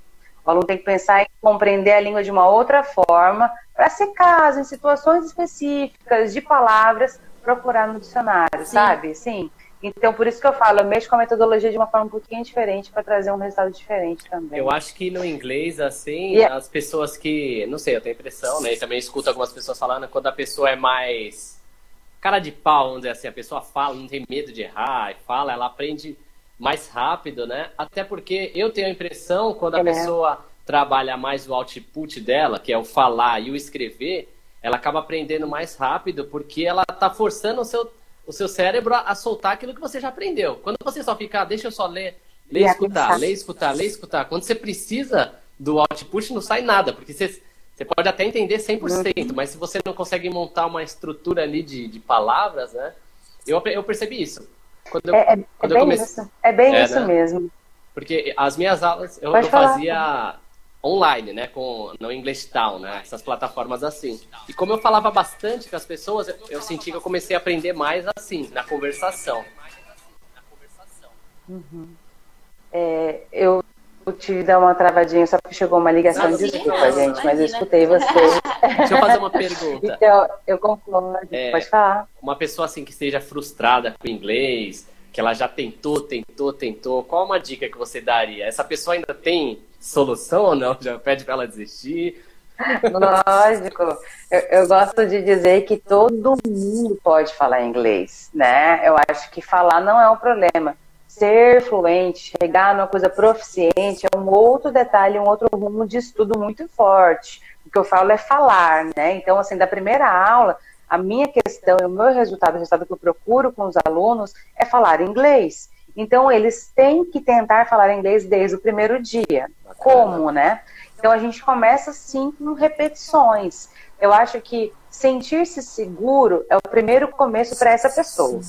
O aluno tem que pensar em compreender a língua de uma outra forma, para se caso, em situações específicas de palavras, procurar no dicionário, Sim. sabe? Sim. Então, por isso que eu falo, eu mexo com a metodologia de uma forma um pouquinho diferente para trazer um resultado diferente também. Eu acho que no inglês, assim, yeah. as pessoas que, não sei, eu tenho impressão, né? E também escuto algumas pessoas falando, quando a pessoa é mais cara de pau, vamos dizer assim, a pessoa fala, não tem medo de errar, fala, ela aprende mais rápido, né? Até porque eu tenho a impressão, quando a é. pessoa trabalha mais o output dela, que é o falar e o escrever, ela acaba aprendendo mais rápido, porque ela está forçando o seu o seu cérebro a, a, soltar aquilo que você já aprendeu. Quando você só fica, ah, deixa eu só ler, ler, escutar, ler, escutar, ler, escutar. Quando você precisa do output, não sai nada, porque você, você pode até entender 100%, uhum. mas se você não consegue montar uma estrutura ali de, de palavras, né? Eu, eu percebi isso. Quando eu, é, é, quando é bem comecei... isso. É bem é, isso né? mesmo. Porque as minhas aulas, eu, eu fazia online, né, com no English Town, né, essas plataformas assim. E como eu falava bastante com as pessoas, eu senti que eu comecei a aprender mais assim, na conversação. Uhum. É, eu tive dar uma travadinha, só porque chegou uma ligação, de desculpa, gente, mas eu escutei você. Deixa eu fazer uma pergunta. Então, eu concordo, é, pode falar. Uma pessoa assim que esteja frustrada com o inglês, que ela já tentou, tentou, tentou, qual uma dica que você daria? Essa pessoa ainda tem solução ou não? Já pede para ela desistir? Lógico. Eu, eu, gosto de dizer que todo mundo pode falar inglês, né? Eu acho que falar não é um problema. Ser fluente, chegar numa coisa proficiente é um outro detalhe, um outro rumo de estudo muito forte. O que eu falo é falar, né? Então, assim, da primeira aula, a minha questão e o meu resultado, o resultado que eu procuro com os alunos é falar inglês. Então, eles têm que tentar falar inglês desde o primeiro dia. Como, né? Então, a gente começa, sim, com repetições. Eu acho que sentir-se seguro é o primeiro começo para essa pessoa.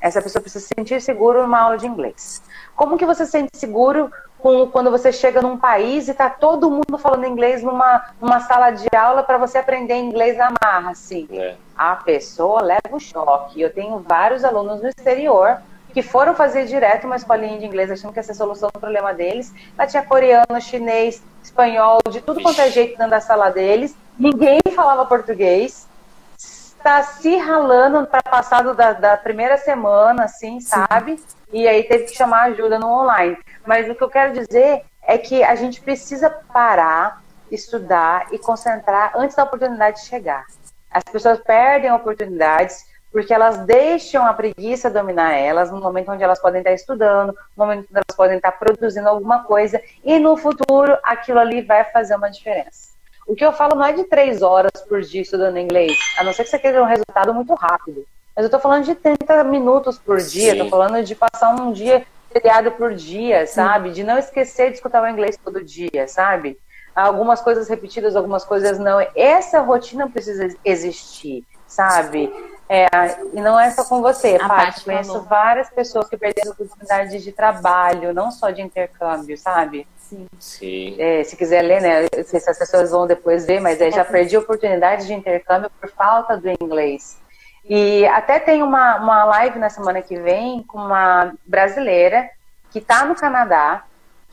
Essa pessoa precisa se sentir seguro numa aula de inglês. Como que você se sente seguro com, quando você chega num país e está todo mundo falando inglês numa, numa sala de aula para você aprender inglês na marra, assim? É. A pessoa leva o choque. Eu tenho vários alunos no exterior que foram fazer direto uma escolinha de inglês, achando que essa é a solução do problema deles. Lá tinha coreano, chinês, espanhol, de tudo quanto é jeito dentro da sala deles. Ninguém falava português. Está se ralando para passar da, da primeira semana, assim, sabe? Sim. E aí teve que chamar ajuda no online. Mas o que eu quero dizer é que a gente precisa parar, estudar e concentrar antes da oportunidade chegar. As pessoas perdem oportunidades porque elas deixam a preguiça dominar elas no momento onde elas podem estar estudando, no momento onde elas podem estar produzindo alguma coisa, e no futuro aquilo ali vai fazer uma diferença. O que eu falo não é de três horas por dia estudando inglês, a não ser que você queira um resultado muito rápido. Mas eu estou falando de 30 minutos por dia, estou falando de passar um dia feriado por dia, sabe? De não esquecer de escutar o inglês todo dia, sabe? Algumas coisas repetidas, algumas coisas não. Essa rotina precisa existir, sabe? É, e não é só com você, a Paty. Conheço falou. várias pessoas que perderam oportunidades de trabalho, não só de intercâmbio, sabe? Sim. Sim. É, se quiser ler, né? Não sei se as pessoas vão depois ver, mas é, já perdi oportunidades de intercâmbio por falta do inglês. E até tem uma, uma live na semana que vem com uma brasileira que está no Canadá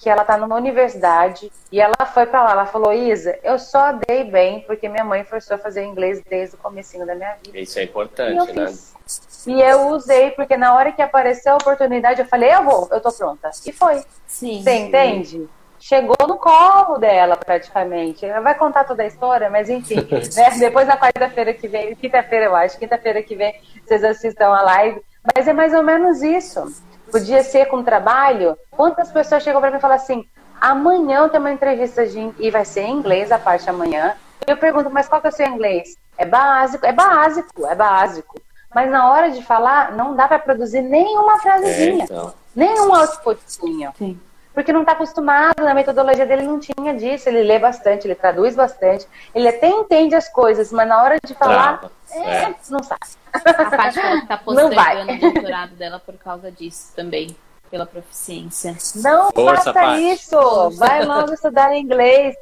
que ela está numa universidade e ela foi para lá. Ela falou: Isa, eu só dei bem porque minha mãe forçou a fazer inglês desde o comecinho da minha vida. Isso é importante, né? E eu usei porque na hora que apareceu a oportunidade eu falei: eu vou, eu tô pronta. E foi. Sim. Você entende? Chegou no colo dela praticamente. Ela vai contar toda a história, mas enfim. *laughs* né? Depois na quarta-feira que vem, quinta-feira eu acho, quinta-feira que vem vocês assistam a live. Mas é mais ou menos isso podia ser com trabalho. Quantas pessoas chegam para mim e falam assim: amanhã eu tenho uma entrevista de, e vai ser em inglês a parte amanhã. Eu pergunto, mas qual que é o seu inglês? É básico, é básico, é básico. Mas na hora de falar, não dá para produzir nenhuma frasezinha, é, então. nenhum outputzinho. Sim. porque não está acostumado, na metodologia dele não tinha disso, ele lê bastante, ele traduz bastante, ele até entende as coisas, mas na hora de falar, é, é. não sabe. A parte que ela tá postergando o doutorado dela por causa disso também, pela proficiência. Não Força, faça isso! Vai logo estudar inglês.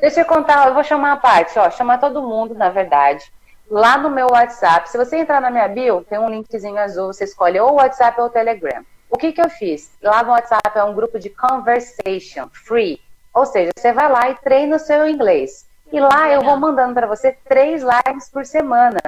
Deixa eu contar, eu vou chamar a parte, ó, chamar todo mundo, na verdade. Lá no meu WhatsApp, se você entrar na minha bio, tem um linkzinho azul, você escolhe ou o WhatsApp ou o Telegram. O que, que eu fiz? Lá no WhatsApp é um grupo de conversation, free. Ou seja, você vai lá e treina o seu inglês. E lá eu vou mandando para você três lives por semana.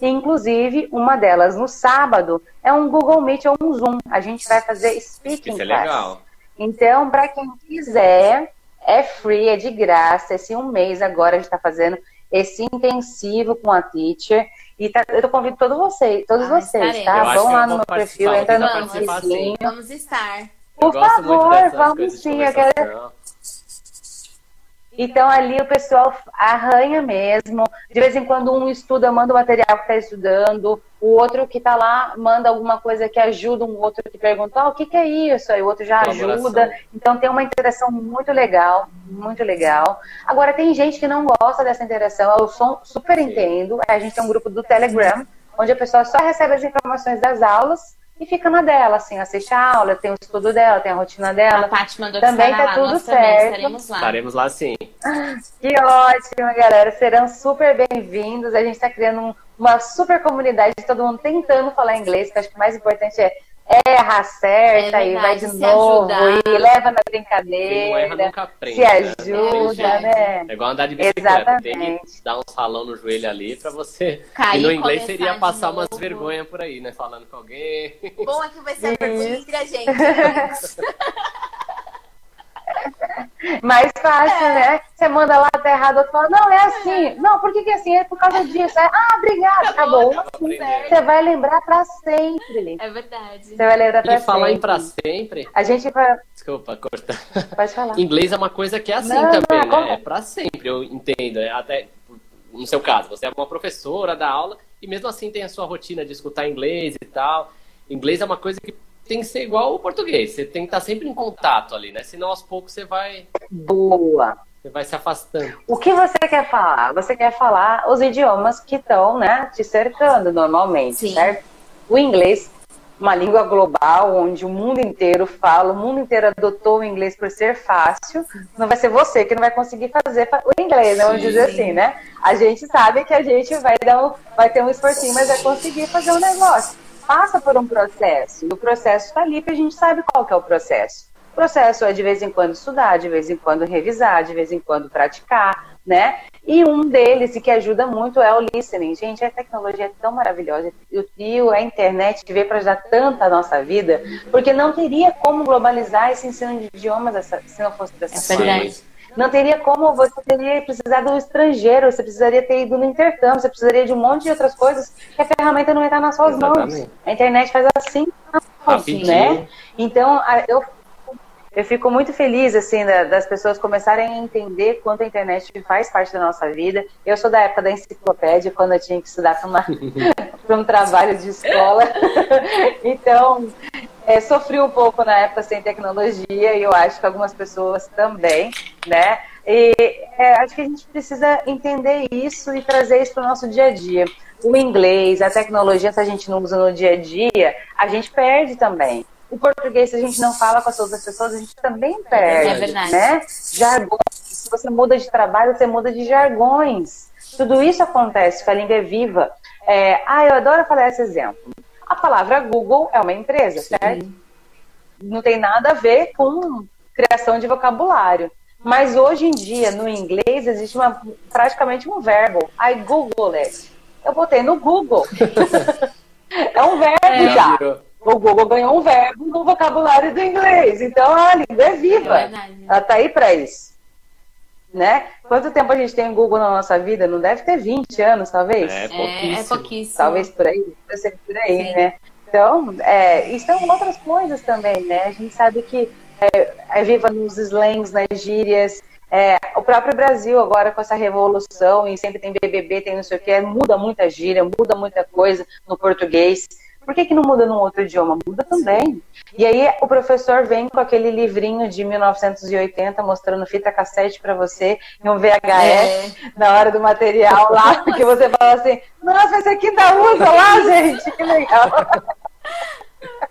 Inclusive, uma delas no sábado é um Google Meet ou um Zoom. A gente vai fazer speaking Isso é class. legal. Então, para quem quiser, é free, é de graça. Esse um mês agora a gente está fazendo esse intensivo com a teacher. E tá, eu convido todos vocês, todos ah, vocês, tá? Vão lá no meu perfil, entra no perfilzinho. Vamos estar. Por favor, vamos sim. Eu quero... Então ali o pessoal arranha mesmo. De vez em quando um estuda, manda o material que está estudando, o outro que está lá manda alguma coisa que ajuda um outro que pergunta, oh, o que, que é isso? Aí o outro já ajuda. Então tem uma interação muito legal, muito legal. Agora tem gente que não gosta dessa interação, eu super entendo. A gente tem um grupo do Telegram, onde a pessoa só recebe as informações das aulas e fica na dela, assim, assiste a aula, tem o estudo dela, tem a rotina dela. A Paty mandou também tá lá, tudo certo. estaremos lá. Estaremos lá sim. *laughs* Que ótimo, galera. Serão super bem-vindos. A gente está criando um, uma super comunidade, todo mundo tentando falar inglês, que acho que o mais importante é erra, acerta é verdade, e vai de novo ajudar. e leva na brincadeira. Erra, nunca aprende, se né? ajuda, né? É igual andar de bicicleta, Exatamente. tem que dar um salão no joelho ali pra você. Cair, e no inglês seria passar umas vergonhas por aí, né? Falando com alguém. Bom é que vai ser *laughs* a vergonha entre a gente. *laughs* Mais fácil, é. né? Você manda lá, tá errado, outro fala, não, é assim. É. Não, por que, que é assim? É por causa disso. É, ah, obrigado, acabou. Você vai lembrar pra sempre. É verdade. Você vai lembrar pra e sempre. E falar em pra sempre. A gente vai. Desculpa, corta. Pode falar. Inglês é uma coisa que é assim não, também, não, né? É pra sempre, eu entendo. É até no seu caso, você é uma professora da aula e mesmo assim tem a sua rotina de escutar inglês e tal. Inglês é uma coisa que tem que ser igual o português. Você tem que estar sempre em contato ali, né? Senão aos poucos você vai. Boa! Você vai se afastando. O que você quer falar? Você quer falar os idiomas que estão, né, te cercando normalmente, Sim. certo? O inglês, uma língua global, onde o mundo inteiro fala, o mundo inteiro adotou o inglês por ser fácil. Não vai ser você que não vai conseguir fazer o inglês, né? Vamos dizer assim, né? A gente sabe que a gente vai, dar um, vai ter um esforcinho, mas vai conseguir fazer um negócio passa por um processo. E o processo está ali que a gente sabe qual que é o processo. O processo é de vez em quando estudar, de vez em quando revisar, de vez em quando praticar, né? E um deles, e que ajuda muito, é o listening. Gente, a tecnologia é tão maravilhosa. E a internet veio para ajudar tanto a nossa vida, porque não teria como globalizar esse ensino de idiomas se não fosse dessa é forma. Não teria como, você teria precisado do estrangeiro, você precisaria ter ido no intercâmbio, você precisaria de um monte de outras coisas que a ferramenta não estar nas suas Exatamente. mãos. A internet faz assim, assim né? Então, eu eu fico muito feliz, assim, das pessoas começarem a entender quanto a internet faz parte da nossa vida. Eu sou da época da enciclopédia, quando eu tinha que estudar para *laughs* um trabalho de escola. *laughs* então, é, sofri um pouco na época sem tecnologia e eu acho que algumas pessoas também, né? E é, acho que a gente precisa entender isso e trazer isso para o nosso dia a dia. O inglês, a tecnologia, se a gente não usa no dia a dia, a gente perde também. O português, se a gente não fala com as outras pessoas, a gente também perde. É verdade. Né? Jargões. Se você muda de trabalho, você muda de jargões. Tudo isso acontece, que a língua é viva. É, ah, eu adoro falar esse exemplo. A palavra Google é uma empresa, Sim. certo? Não tem nada a ver com criação de vocabulário. Mas hoje em dia, no inglês, existe uma, praticamente um verbo. I Google it. Eu botei no Google. *laughs* é um verbo é. já o Google ganhou um verbo no vocabulário do inglês. Então a língua é viva. É Ela está aí para isso. Né? Quanto tempo a gente tem o Google na nossa vida? Não deve ter 20 anos, talvez? É, pouquíssimo. É, é pouquíssimo. Talvez por aí, ser por aí, Sim. né? Então, é, e são outras coisas também, né? A gente sabe que é, é viva nos slangs, nas gírias. É, o próprio Brasil agora com essa revolução e sempre tem BBB, tem não sei o que, muda muita gíria, muda muita coisa no português Por que, que não muda num outro idioma? Muda também. E aí o professor vem com aquele livrinho de 1980 mostrando fita cassete para você e um VHS é. na hora do material lá, *laughs* que você fala assim, nossa, esse aqui dá usa lá, gente, que legal. *laughs*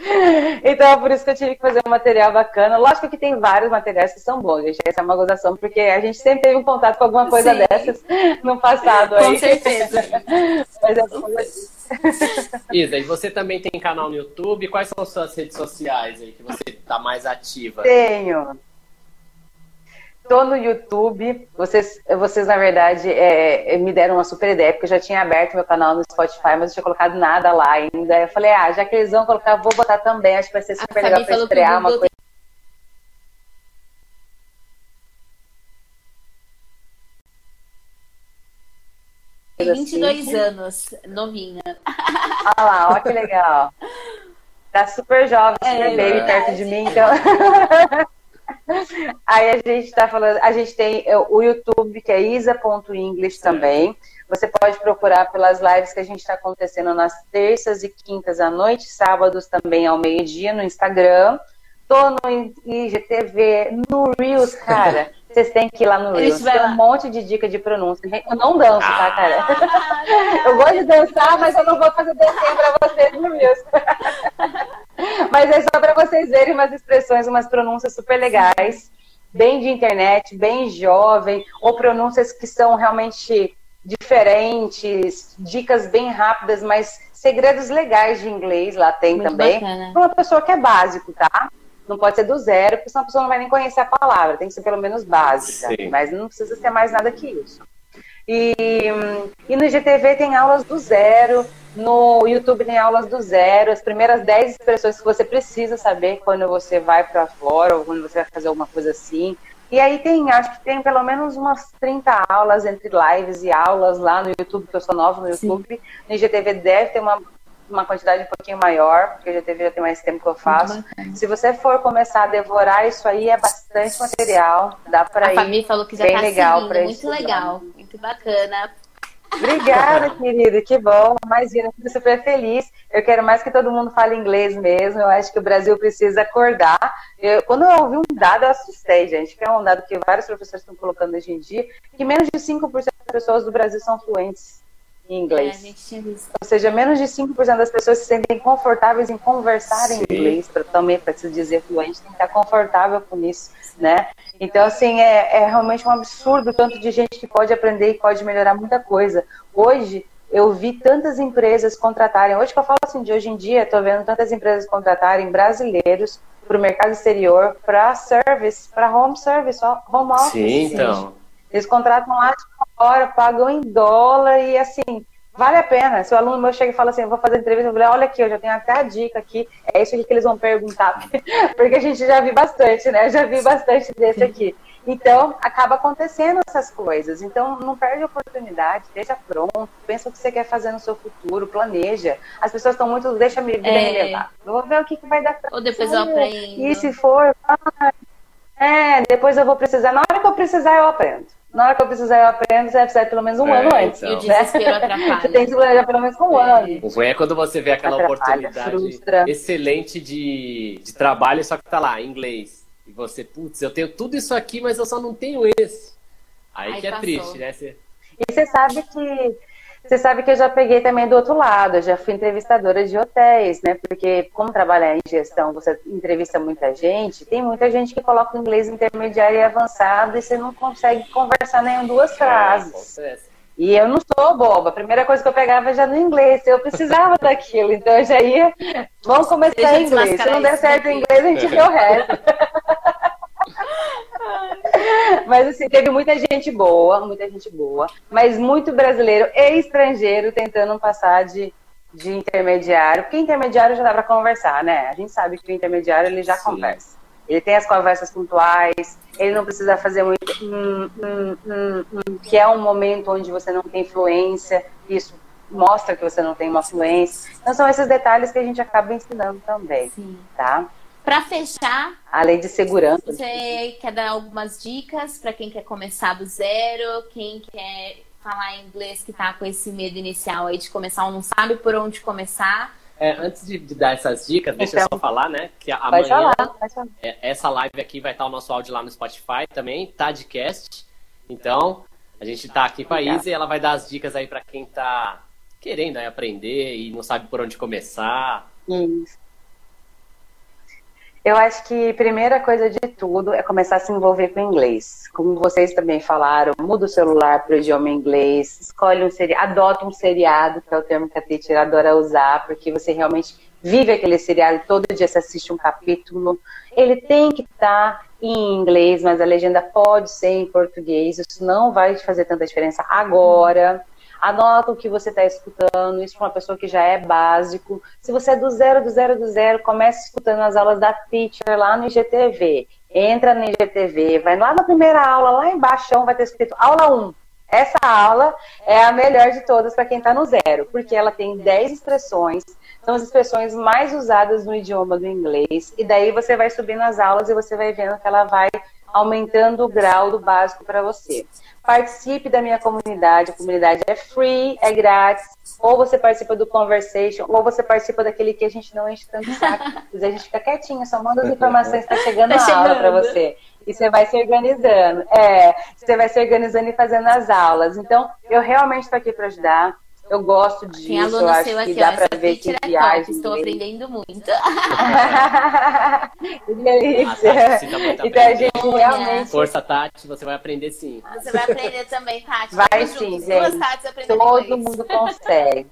*laughs* Então é por isso que eu tive que fazer um material bacana. Lógico que tem vários materiais que são bons, gente. Essa é uma gozação, porque a gente sempre teve um contato com alguma coisa Sim. dessas *laughs* no passado. Com aí. certeza. *laughs* Mas é Isa, e você também tem canal no YouTube? Quais são as suas redes sociais aí que você está mais ativa? Tenho. Estou no YouTube. Vocês, vocês na verdade, é, me deram uma super ideia, porque eu já tinha aberto meu canal no Spotify, mas não tinha colocado nada lá ainda. Eu falei, ah, já que eles vão colocar, vou botar também. Acho que vai ser super legal para estrear uma coisa. Tem 22 assim. anos, novinha. Olha lá, olha que legal. *laughs* Tá super jovem, super é, baby perto de mim, então. *laughs* Aí a gente tá falando, a gente tem é, o YouTube, que é isa.english também. Você pode procurar pelas lives que a gente está acontecendo nas terças e quintas à noite, sábados também ao meio-dia no Instagram. Tô no IGTV, no Reels, cara. *laughs* Vocês têm que ir lá no Reels. Tem um monte de dica de pronúncia. Eu não danço, tá, cara? Ah, *laughs* eu gosto de dançar, mas eu não vou fazer dancinha pra vocês no Reels. *laughs* Mas é só para vocês verem umas expressões, umas pronúncias super legais, bem de internet, bem jovem, ou pronúncias que são realmente diferentes, dicas bem rápidas, mas segredos legais de inglês lá tem Muito também. Para uma pessoa que é básico, tá? Não pode ser do zero, porque senão a pessoa não vai nem conhecer a palavra, tem que ser pelo menos básica. Sim. Mas não precisa ser mais nada que isso. E, e no IGTV tem aulas do zero, no YouTube tem aulas do zero, as primeiras 10 expressões que você precisa saber quando você vai para fora ou quando você vai fazer alguma coisa assim. E aí tem, acho que tem pelo menos umas 30 aulas entre lives e aulas lá no YouTube, que eu sou nova no YouTube. Sim. No IGTV deve ter uma, uma quantidade um pouquinho maior, porque o IGTV já tem mais tempo que eu faço. Se você for começar a devorar isso aí, é bastante material. Dá para ir. A família falou que já bem tá legal seguindo, muito legal, muito bacana. Obrigada, querida, que bom. Imagina, fico super feliz. Eu quero mais que todo mundo fale inglês mesmo. Eu acho que o Brasil precisa acordar. Eu, quando eu ouvi um dado, eu assustei, gente, que é um dado que vários professores estão colocando hoje em dia, que menos de 5% das pessoas do Brasil são fluentes em inglês. É, Ou seja, menos de 5% das pessoas se sentem confortáveis em conversar Sim. em inglês, pra, também para se dizer fluente, tem que estar confortável com isso, né? Então, assim, é, é realmente um absurdo o tanto de gente que pode aprender e pode melhorar muita coisa. Hoje, eu vi tantas empresas contratarem, hoje que eu falo assim, de hoje em dia, estou vendo tantas empresas contratarem brasileiros para o mercado exterior, para service, para home service, home office. Sim, então. Eles contratam lá de fora, pagam em dólar e assim, vale a pena. Se o aluno meu chega e fala assim, eu vou fazer entrevista, eu falei, olha aqui, eu já tenho até a dica aqui, é isso aqui que eles vão perguntar. *laughs* Porque a gente já viu bastante, né? Eu já vi bastante desse aqui. Então, acaba acontecendo essas coisas. Então, não perde a oportunidade, esteja pronto, pensa o que você quer fazer no seu futuro, planeja. As pessoas estão muito, deixa me, é... me levar. Vou ver o que, que vai dar pra Ou depois eu aprendo. E se for, ah, é, depois eu vou precisar. Na hora que eu precisar, eu aprendo. Na hora que eu precisar, eu aprendo, você vai precisar pelo menos um é, ano antes. Então. E o desespero atrapalha. *laughs* Você tem que planejar pelo menos um é. ano. O ruim é quando você vê aquela atrapalha, oportunidade frustra. excelente de, de trabalho, só que tá lá, em inglês. E você, putz, eu tenho tudo isso aqui, mas eu só não tenho esse. Aí, Aí que é passou. triste, né? Você... E você sabe que você sabe que eu já peguei também do outro lado, eu já fui entrevistadora de hotéis, né? Porque como trabalhar em gestão, você entrevista muita gente, tem muita gente que coloca o inglês intermediário e avançado e você não consegue conversar nem duas frases. E eu não sou boba. A primeira coisa que eu pegava já no inglês. Eu precisava *laughs* daquilo. Então eu já ia. Vamos começar em inglês. Se não der certo em inglês, a gente vê o resto. Mas assim, teve muita gente boa, muita gente boa, mas muito brasileiro e estrangeiro tentando passar de, de intermediário, porque intermediário já dá para conversar, né? A gente sabe que o intermediário ele já Sim. conversa. Ele tem as conversas pontuais, ele não precisa fazer muito. Hum, hum, hum, hum que é um momento onde você não tem fluência, isso mostra que você não tem uma fluência. Então são esses detalhes que a gente acaba ensinando também, Sim. tá? Para fechar, a lei de segurança. Você quer dar algumas dicas para quem quer começar do zero, quem quer falar inglês que tá com esse medo inicial aí de começar ou não sabe por onde começar? É, antes de, de, dar essas dicas, deixa então, eu só falar, né? Que amanhã falar, falar. É, essa live aqui vai estar o nosso áudio lá no Spotify também, Tadcast. Então, a gente está aqui com a Isa e ela vai dar as dicas aí para quem está querendo aí, aprender e não sabe por onde começar. Isso. Eu acho que primeira coisa de tudo é começar a se envolver com inglês. Como vocês também falaram, muda o celular para o idioma inglês, escolhe um seriado, adota um seriado, que é o termo que a teacher adora usar, porque você realmente vive aquele seriado, todo dia você assiste um capítulo. Ele tem que estar tá em inglês, mas a legenda pode ser em português. Isso não vai fazer tanta diferença agora. Anota o que você está escutando, isso para uma pessoa que já é básico. Se você é do zero, do zero, do zero, comece escutando as aulas da teacher lá no IGTV. Entra no IGTV, vai lá na primeira aula, lá embaixo vai ter escrito aula 1. Essa aula é a melhor de todas para quem está no zero, porque ela tem 10 expressões, são as expressões mais usadas no idioma do inglês, e daí você vai subindo as aulas e você vai vendo que ela vai aumentando o grau do básico para você. Participe da minha comunidade, a comunidade é free, é grátis, ou você participa do conversation, ou você participa daquele que a gente não enche tanto saco. a gente fica quietinho, só manda as *laughs* informações que está chegando tá a aula para você. E você vai se organizando. É, você vai se organizando e fazendo as aulas. Então, eu realmente estou aqui para ajudar. Eu gosto disso. Tem aluno eu seu aqui, dá para ver que viagem. É estou aprendendo muito. *laughs* que delícia. Ah, então a gente realmente. Força, Tati, você vai aprender sim. Você vai aprender também, Tati. Vai sim, gente. Tati Todo mundo consegue.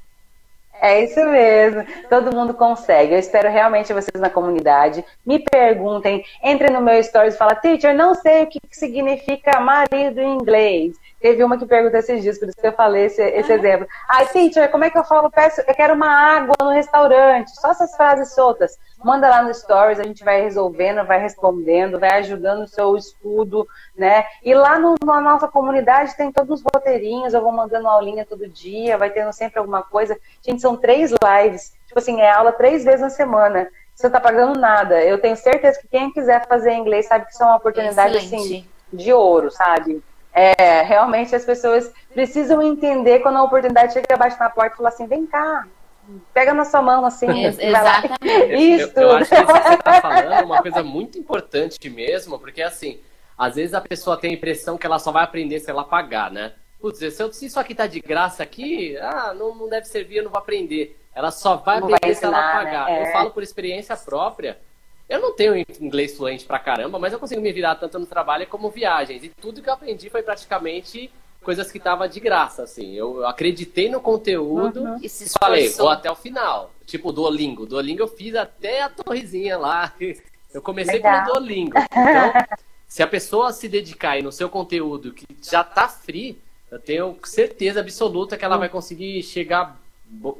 É isso mesmo, todo mundo consegue. Eu espero realmente vocês na comunidade. Me perguntem, entrem no meu stories e falem, teacher, não sei o que significa marido em inglês. Teve uma que perguntou esses dias, por isso que eu falei esse, esse exemplo. Ai, teacher, como é que eu falo? Peço, eu quero uma água no restaurante. Só essas frases soltas. Manda lá no Stories, a gente vai resolvendo, vai respondendo, vai ajudando o seu estudo, né? E lá no, na nossa comunidade tem todos os roteirinhos, eu vou mandando aulinha todo dia, vai tendo sempre alguma coisa. Gente, são três lives. Tipo assim, é aula três vezes na semana. Você não tá pagando nada. Eu tenho certeza que quem quiser fazer inglês sabe que isso é uma oportunidade, assim, de ouro, sabe? É, realmente as pessoas precisam entender quando a oportunidade chega abaixo na porta e fala assim, vem cá, pega na sua mão assim. *laughs* exatamente. Isso. Eu, eu, acho que isso que você está falando é uma coisa muito importante mesmo, porque assim, às vezes a pessoa tem a impressão que ela só vai aprender se ela pagar, né? Putz, se, eu, se isso aqui tá de graça aqui, ah, não, não deve servir, eu não vou aprender. Ela só vai não aprender vai ensinar, se ela pagar. Né? É. Eu falo por experiência própria. Eu não tenho inglês fluente pra caramba, mas eu consigo me virar tanto no trabalho como viagens. E tudo que eu aprendi foi praticamente coisas que tava de graça, assim. Eu acreditei no conteúdo uhum. e falei, vou até o final. Tipo, Duolingo. Duolingo eu fiz até a torrezinha lá. *laughs* Eu comecei Legal. pelo Duolingo. Então, *laughs* se a pessoa se dedicar aí no seu conteúdo que já tá free, eu tenho certeza absoluta que ela uhum. vai conseguir chegar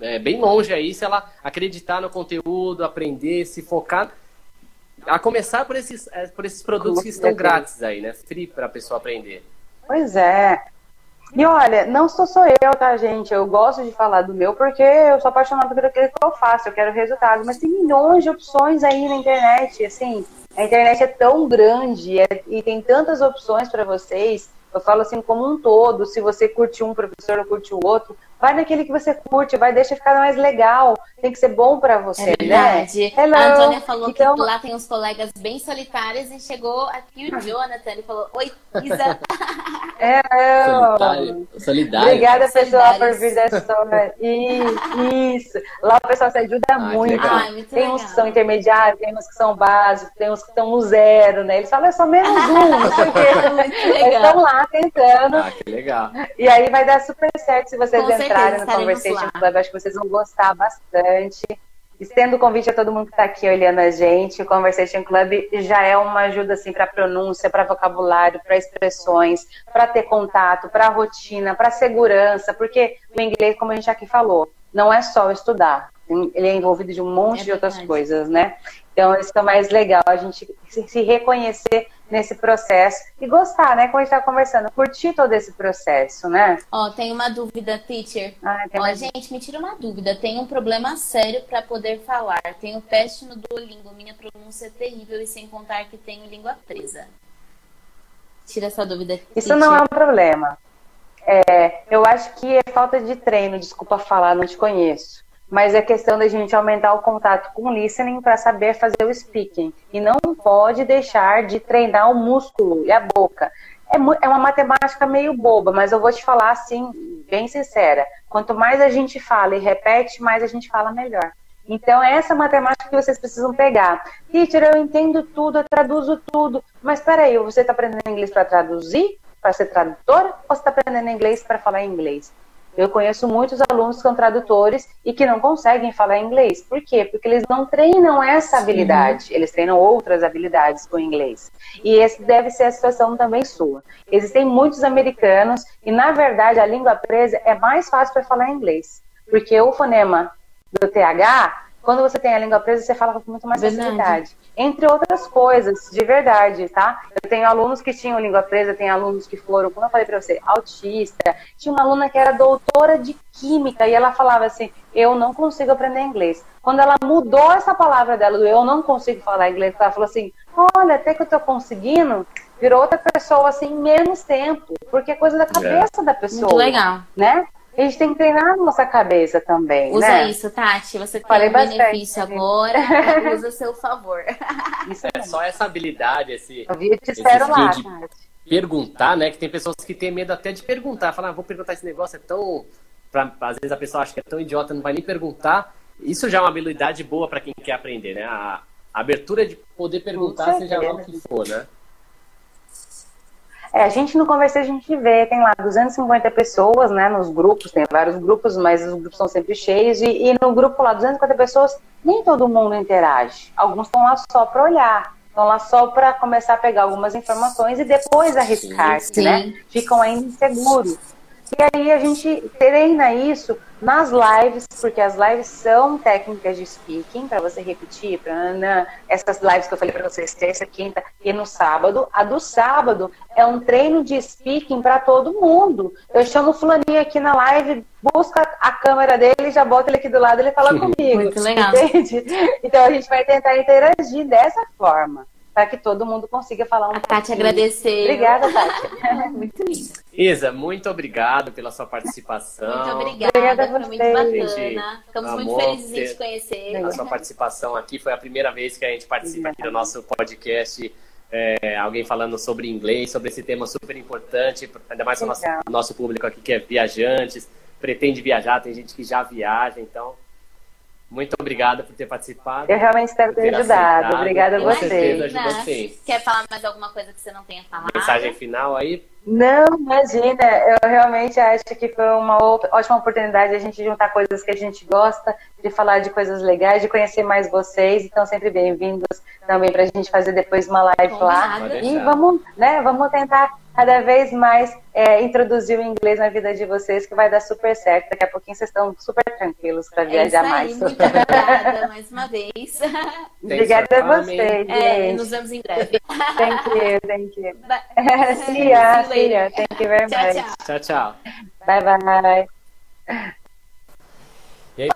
é, bem longe aí se ela acreditar no conteúdo, aprender, se focar a começar por esses, é, por esses produtos que estão grátis aí, né? Free para a pessoa aprender. Pois é. E olha, não sou só eu, tá, gente? Eu gosto de falar do meu porque eu sou apaixonada por aquilo que eu faço, eu quero resultado. Mas tem milhões de opções aí na internet, assim. A internet é tão grande é, e tem tantas opções para vocês. Eu falo assim como um todo, se você curte um professor ou curte o outro, vai naquele que você curte, vai deixar ficar mais legal, tem que ser bom para você, é né? verdade. Né? A Antônia falou então... que lá tem uns colegas bem solitários e chegou aqui o Jonathan, ele falou, oi, Isa. *laughs* É, solitário. solidário. Obrigada, pessoal, por vir dessa história. Isso. Lá o pessoal se ajuda ah, muito. Ah, muito tem legal. uns que são intermediários, tem uns que são básicos, tem uns que estão no zero, né? Eles falam, é só menos um, não sei o quê. Eles estão lá tentando. Ah, que legal. E aí vai dar super certo se vocês Com entrarem no Conversation Club. Acho que vocês vão gostar bastante. Estendo o convite a todo mundo que está aqui olhando a gente, o Conversation Club já é uma ajuda assim para pronúncia, para vocabulário, para expressões, para ter contato, para rotina, para segurança, porque o inglês, como a gente aqui falou, não é só estudar, ele é envolvido de um monte é de outras coisas, né? Então, isso é mais legal, a gente se reconhecer nesse processo e gostar, né? Como a gente tá conversando, curtir todo esse processo, né? Ó, tem uma dúvida, teacher. Ah, Ó, uma... gente, me tira uma dúvida. Tem um problema sério para poder falar. Tenho peste no Duolingo, minha pronúncia é terrível e sem contar que tenho língua presa. Tira essa dúvida. Isso não é um problema. É, eu acho que é falta de treino, desculpa falar, não te conheço. Mas é questão da gente aumentar o contato com o listening para saber fazer o speaking. E não pode deixar de treinar o músculo e a boca. É, é uma matemática meio boba, mas eu vou te falar assim, bem sincera. Quanto mais a gente fala e repete, mais a gente fala melhor. Então, é essa matemática que vocês precisam pegar. Teacher, eu entendo tudo, eu traduzo tudo. Mas peraí, você está aprendendo inglês para traduzir? Para ser tradutora? Ou você está aprendendo inglês para falar inglês? Eu conheço muitos alunos que são tradutores e que não conseguem falar inglês. Por quê? Porque eles não treinam essa habilidade, Sim. eles treinam outras habilidades com inglês. E esse deve ser a situação também sua. Existem muitos americanos e, na verdade, a língua presa é mais fácil para falar inglês. Porque o fonema do TH quando você tem a língua presa, você fala com muito mais verdade. facilidade. Entre outras coisas, de verdade, tá? Eu tenho alunos que tinham língua presa, tem alunos que foram, como eu falei pra você, autista. Tinha uma aluna que era doutora de química e ela falava assim: eu não consigo aprender inglês. Quando ela mudou essa palavra dela do eu não consigo falar inglês, ela falou assim: olha, até que eu tô conseguindo, virou outra pessoa assim, menos tempo, porque é coisa da cabeça é. da pessoa. Muito legal. Né? A gente tem que treinar a nossa cabeça também. Usa né? isso, Tati. Você tem Falei um bastante, benefício agora, *laughs* usa a seu favor. *laughs* Isso é só essa habilidade, esse. Eu vi te espero lá, de Tati. Perguntar, né? Que tem pessoas que têm medo até de perguntar. Falar, ah, vou perguntar esse negócio, é tão. Pra... Às vezes a pessoa acha que é tão idiota, não vai nem perguntar. Isso já é uma habilidade boa para quem quer aprender, né? A abertura de poder perguntar, seja lá o que for, né? É, a gente no Conversar a gente vê, tem lá 250 pessoas, né, nos grupos, tem vários grupos, mas os grupos são sempre cheios, e, e no grupo lá, 250 pessoas, nem todo mundo interage. Alguns estão lá só para olhar, estão lá só para começar a pegar algumas informações e depois arriscar-se, né? Ficam ainda inseguros. E aí a gente treina isso nas lives, porque as lives são técnicas de speaking, para você repetir, pra, essas lives que eu falei para vocês, terça, quinta e no sábado. A do sábado é um treino de speaking para todo mundo. Eu chamo o fulaninho aqui na live, busca a câmera dele, já bota ele aqui do lado, ele fala *laughs* comigo. Muito legal. Entende? Então a gente vai tentar interagir dessa forma para que todo mundo consiga falar um A Tati agradecer. Obrigada, Tati. *laughs* muito lindo. Isa, muito obrigado pela sua participação. Muito obrigada. obrigada foi muito bacana. Ficamos muito felizes em te conhecer. A sua participação aqui foi a primeira vez que a gente participa aqui do nosso podcast. É, alguém falando sobre inglês, sobre esse tema super importante, ainda mais para o nosso, nosso público aqui que é viajantes, pretende viajar, tem gente que já viaja, então muito obrigada por ter participado. Eu realmente espero ter, ter ajudado. Obrigada a você. Com certeza ajudou sim. Quer falar mais alguma coisa que você não tenha falado? Mensagem final aí? Não, imagina. Eu realmente acho que foi uma ótima oportunidade de a gente juntar coisas que a gente gosta, de falar de coisas legais, de conhecer mais vocês. Então, sempre bem-vindos também para a gente fazer depois uma live lá. E vamos, né, vamos tentar cada vez mais é, introduzir o inglês na vida de vocês, que vai dar super certo. Daqui a pouquinho vocês estão super tranquilos para é viajar aí, mais. Muito obrigada *laughs* mais uma vez. obrigada a vocês. É, nos vemos em breve. Thank you, thank you. *laughs* see ya, ya. Thank you very much. Tchau, tchau. Bye, bye. E aí?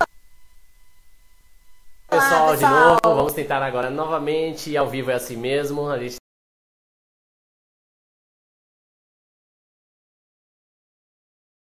Pessoal, de novo, vamos tentar agora novamente. Ao vivo é assim mesmo. A gente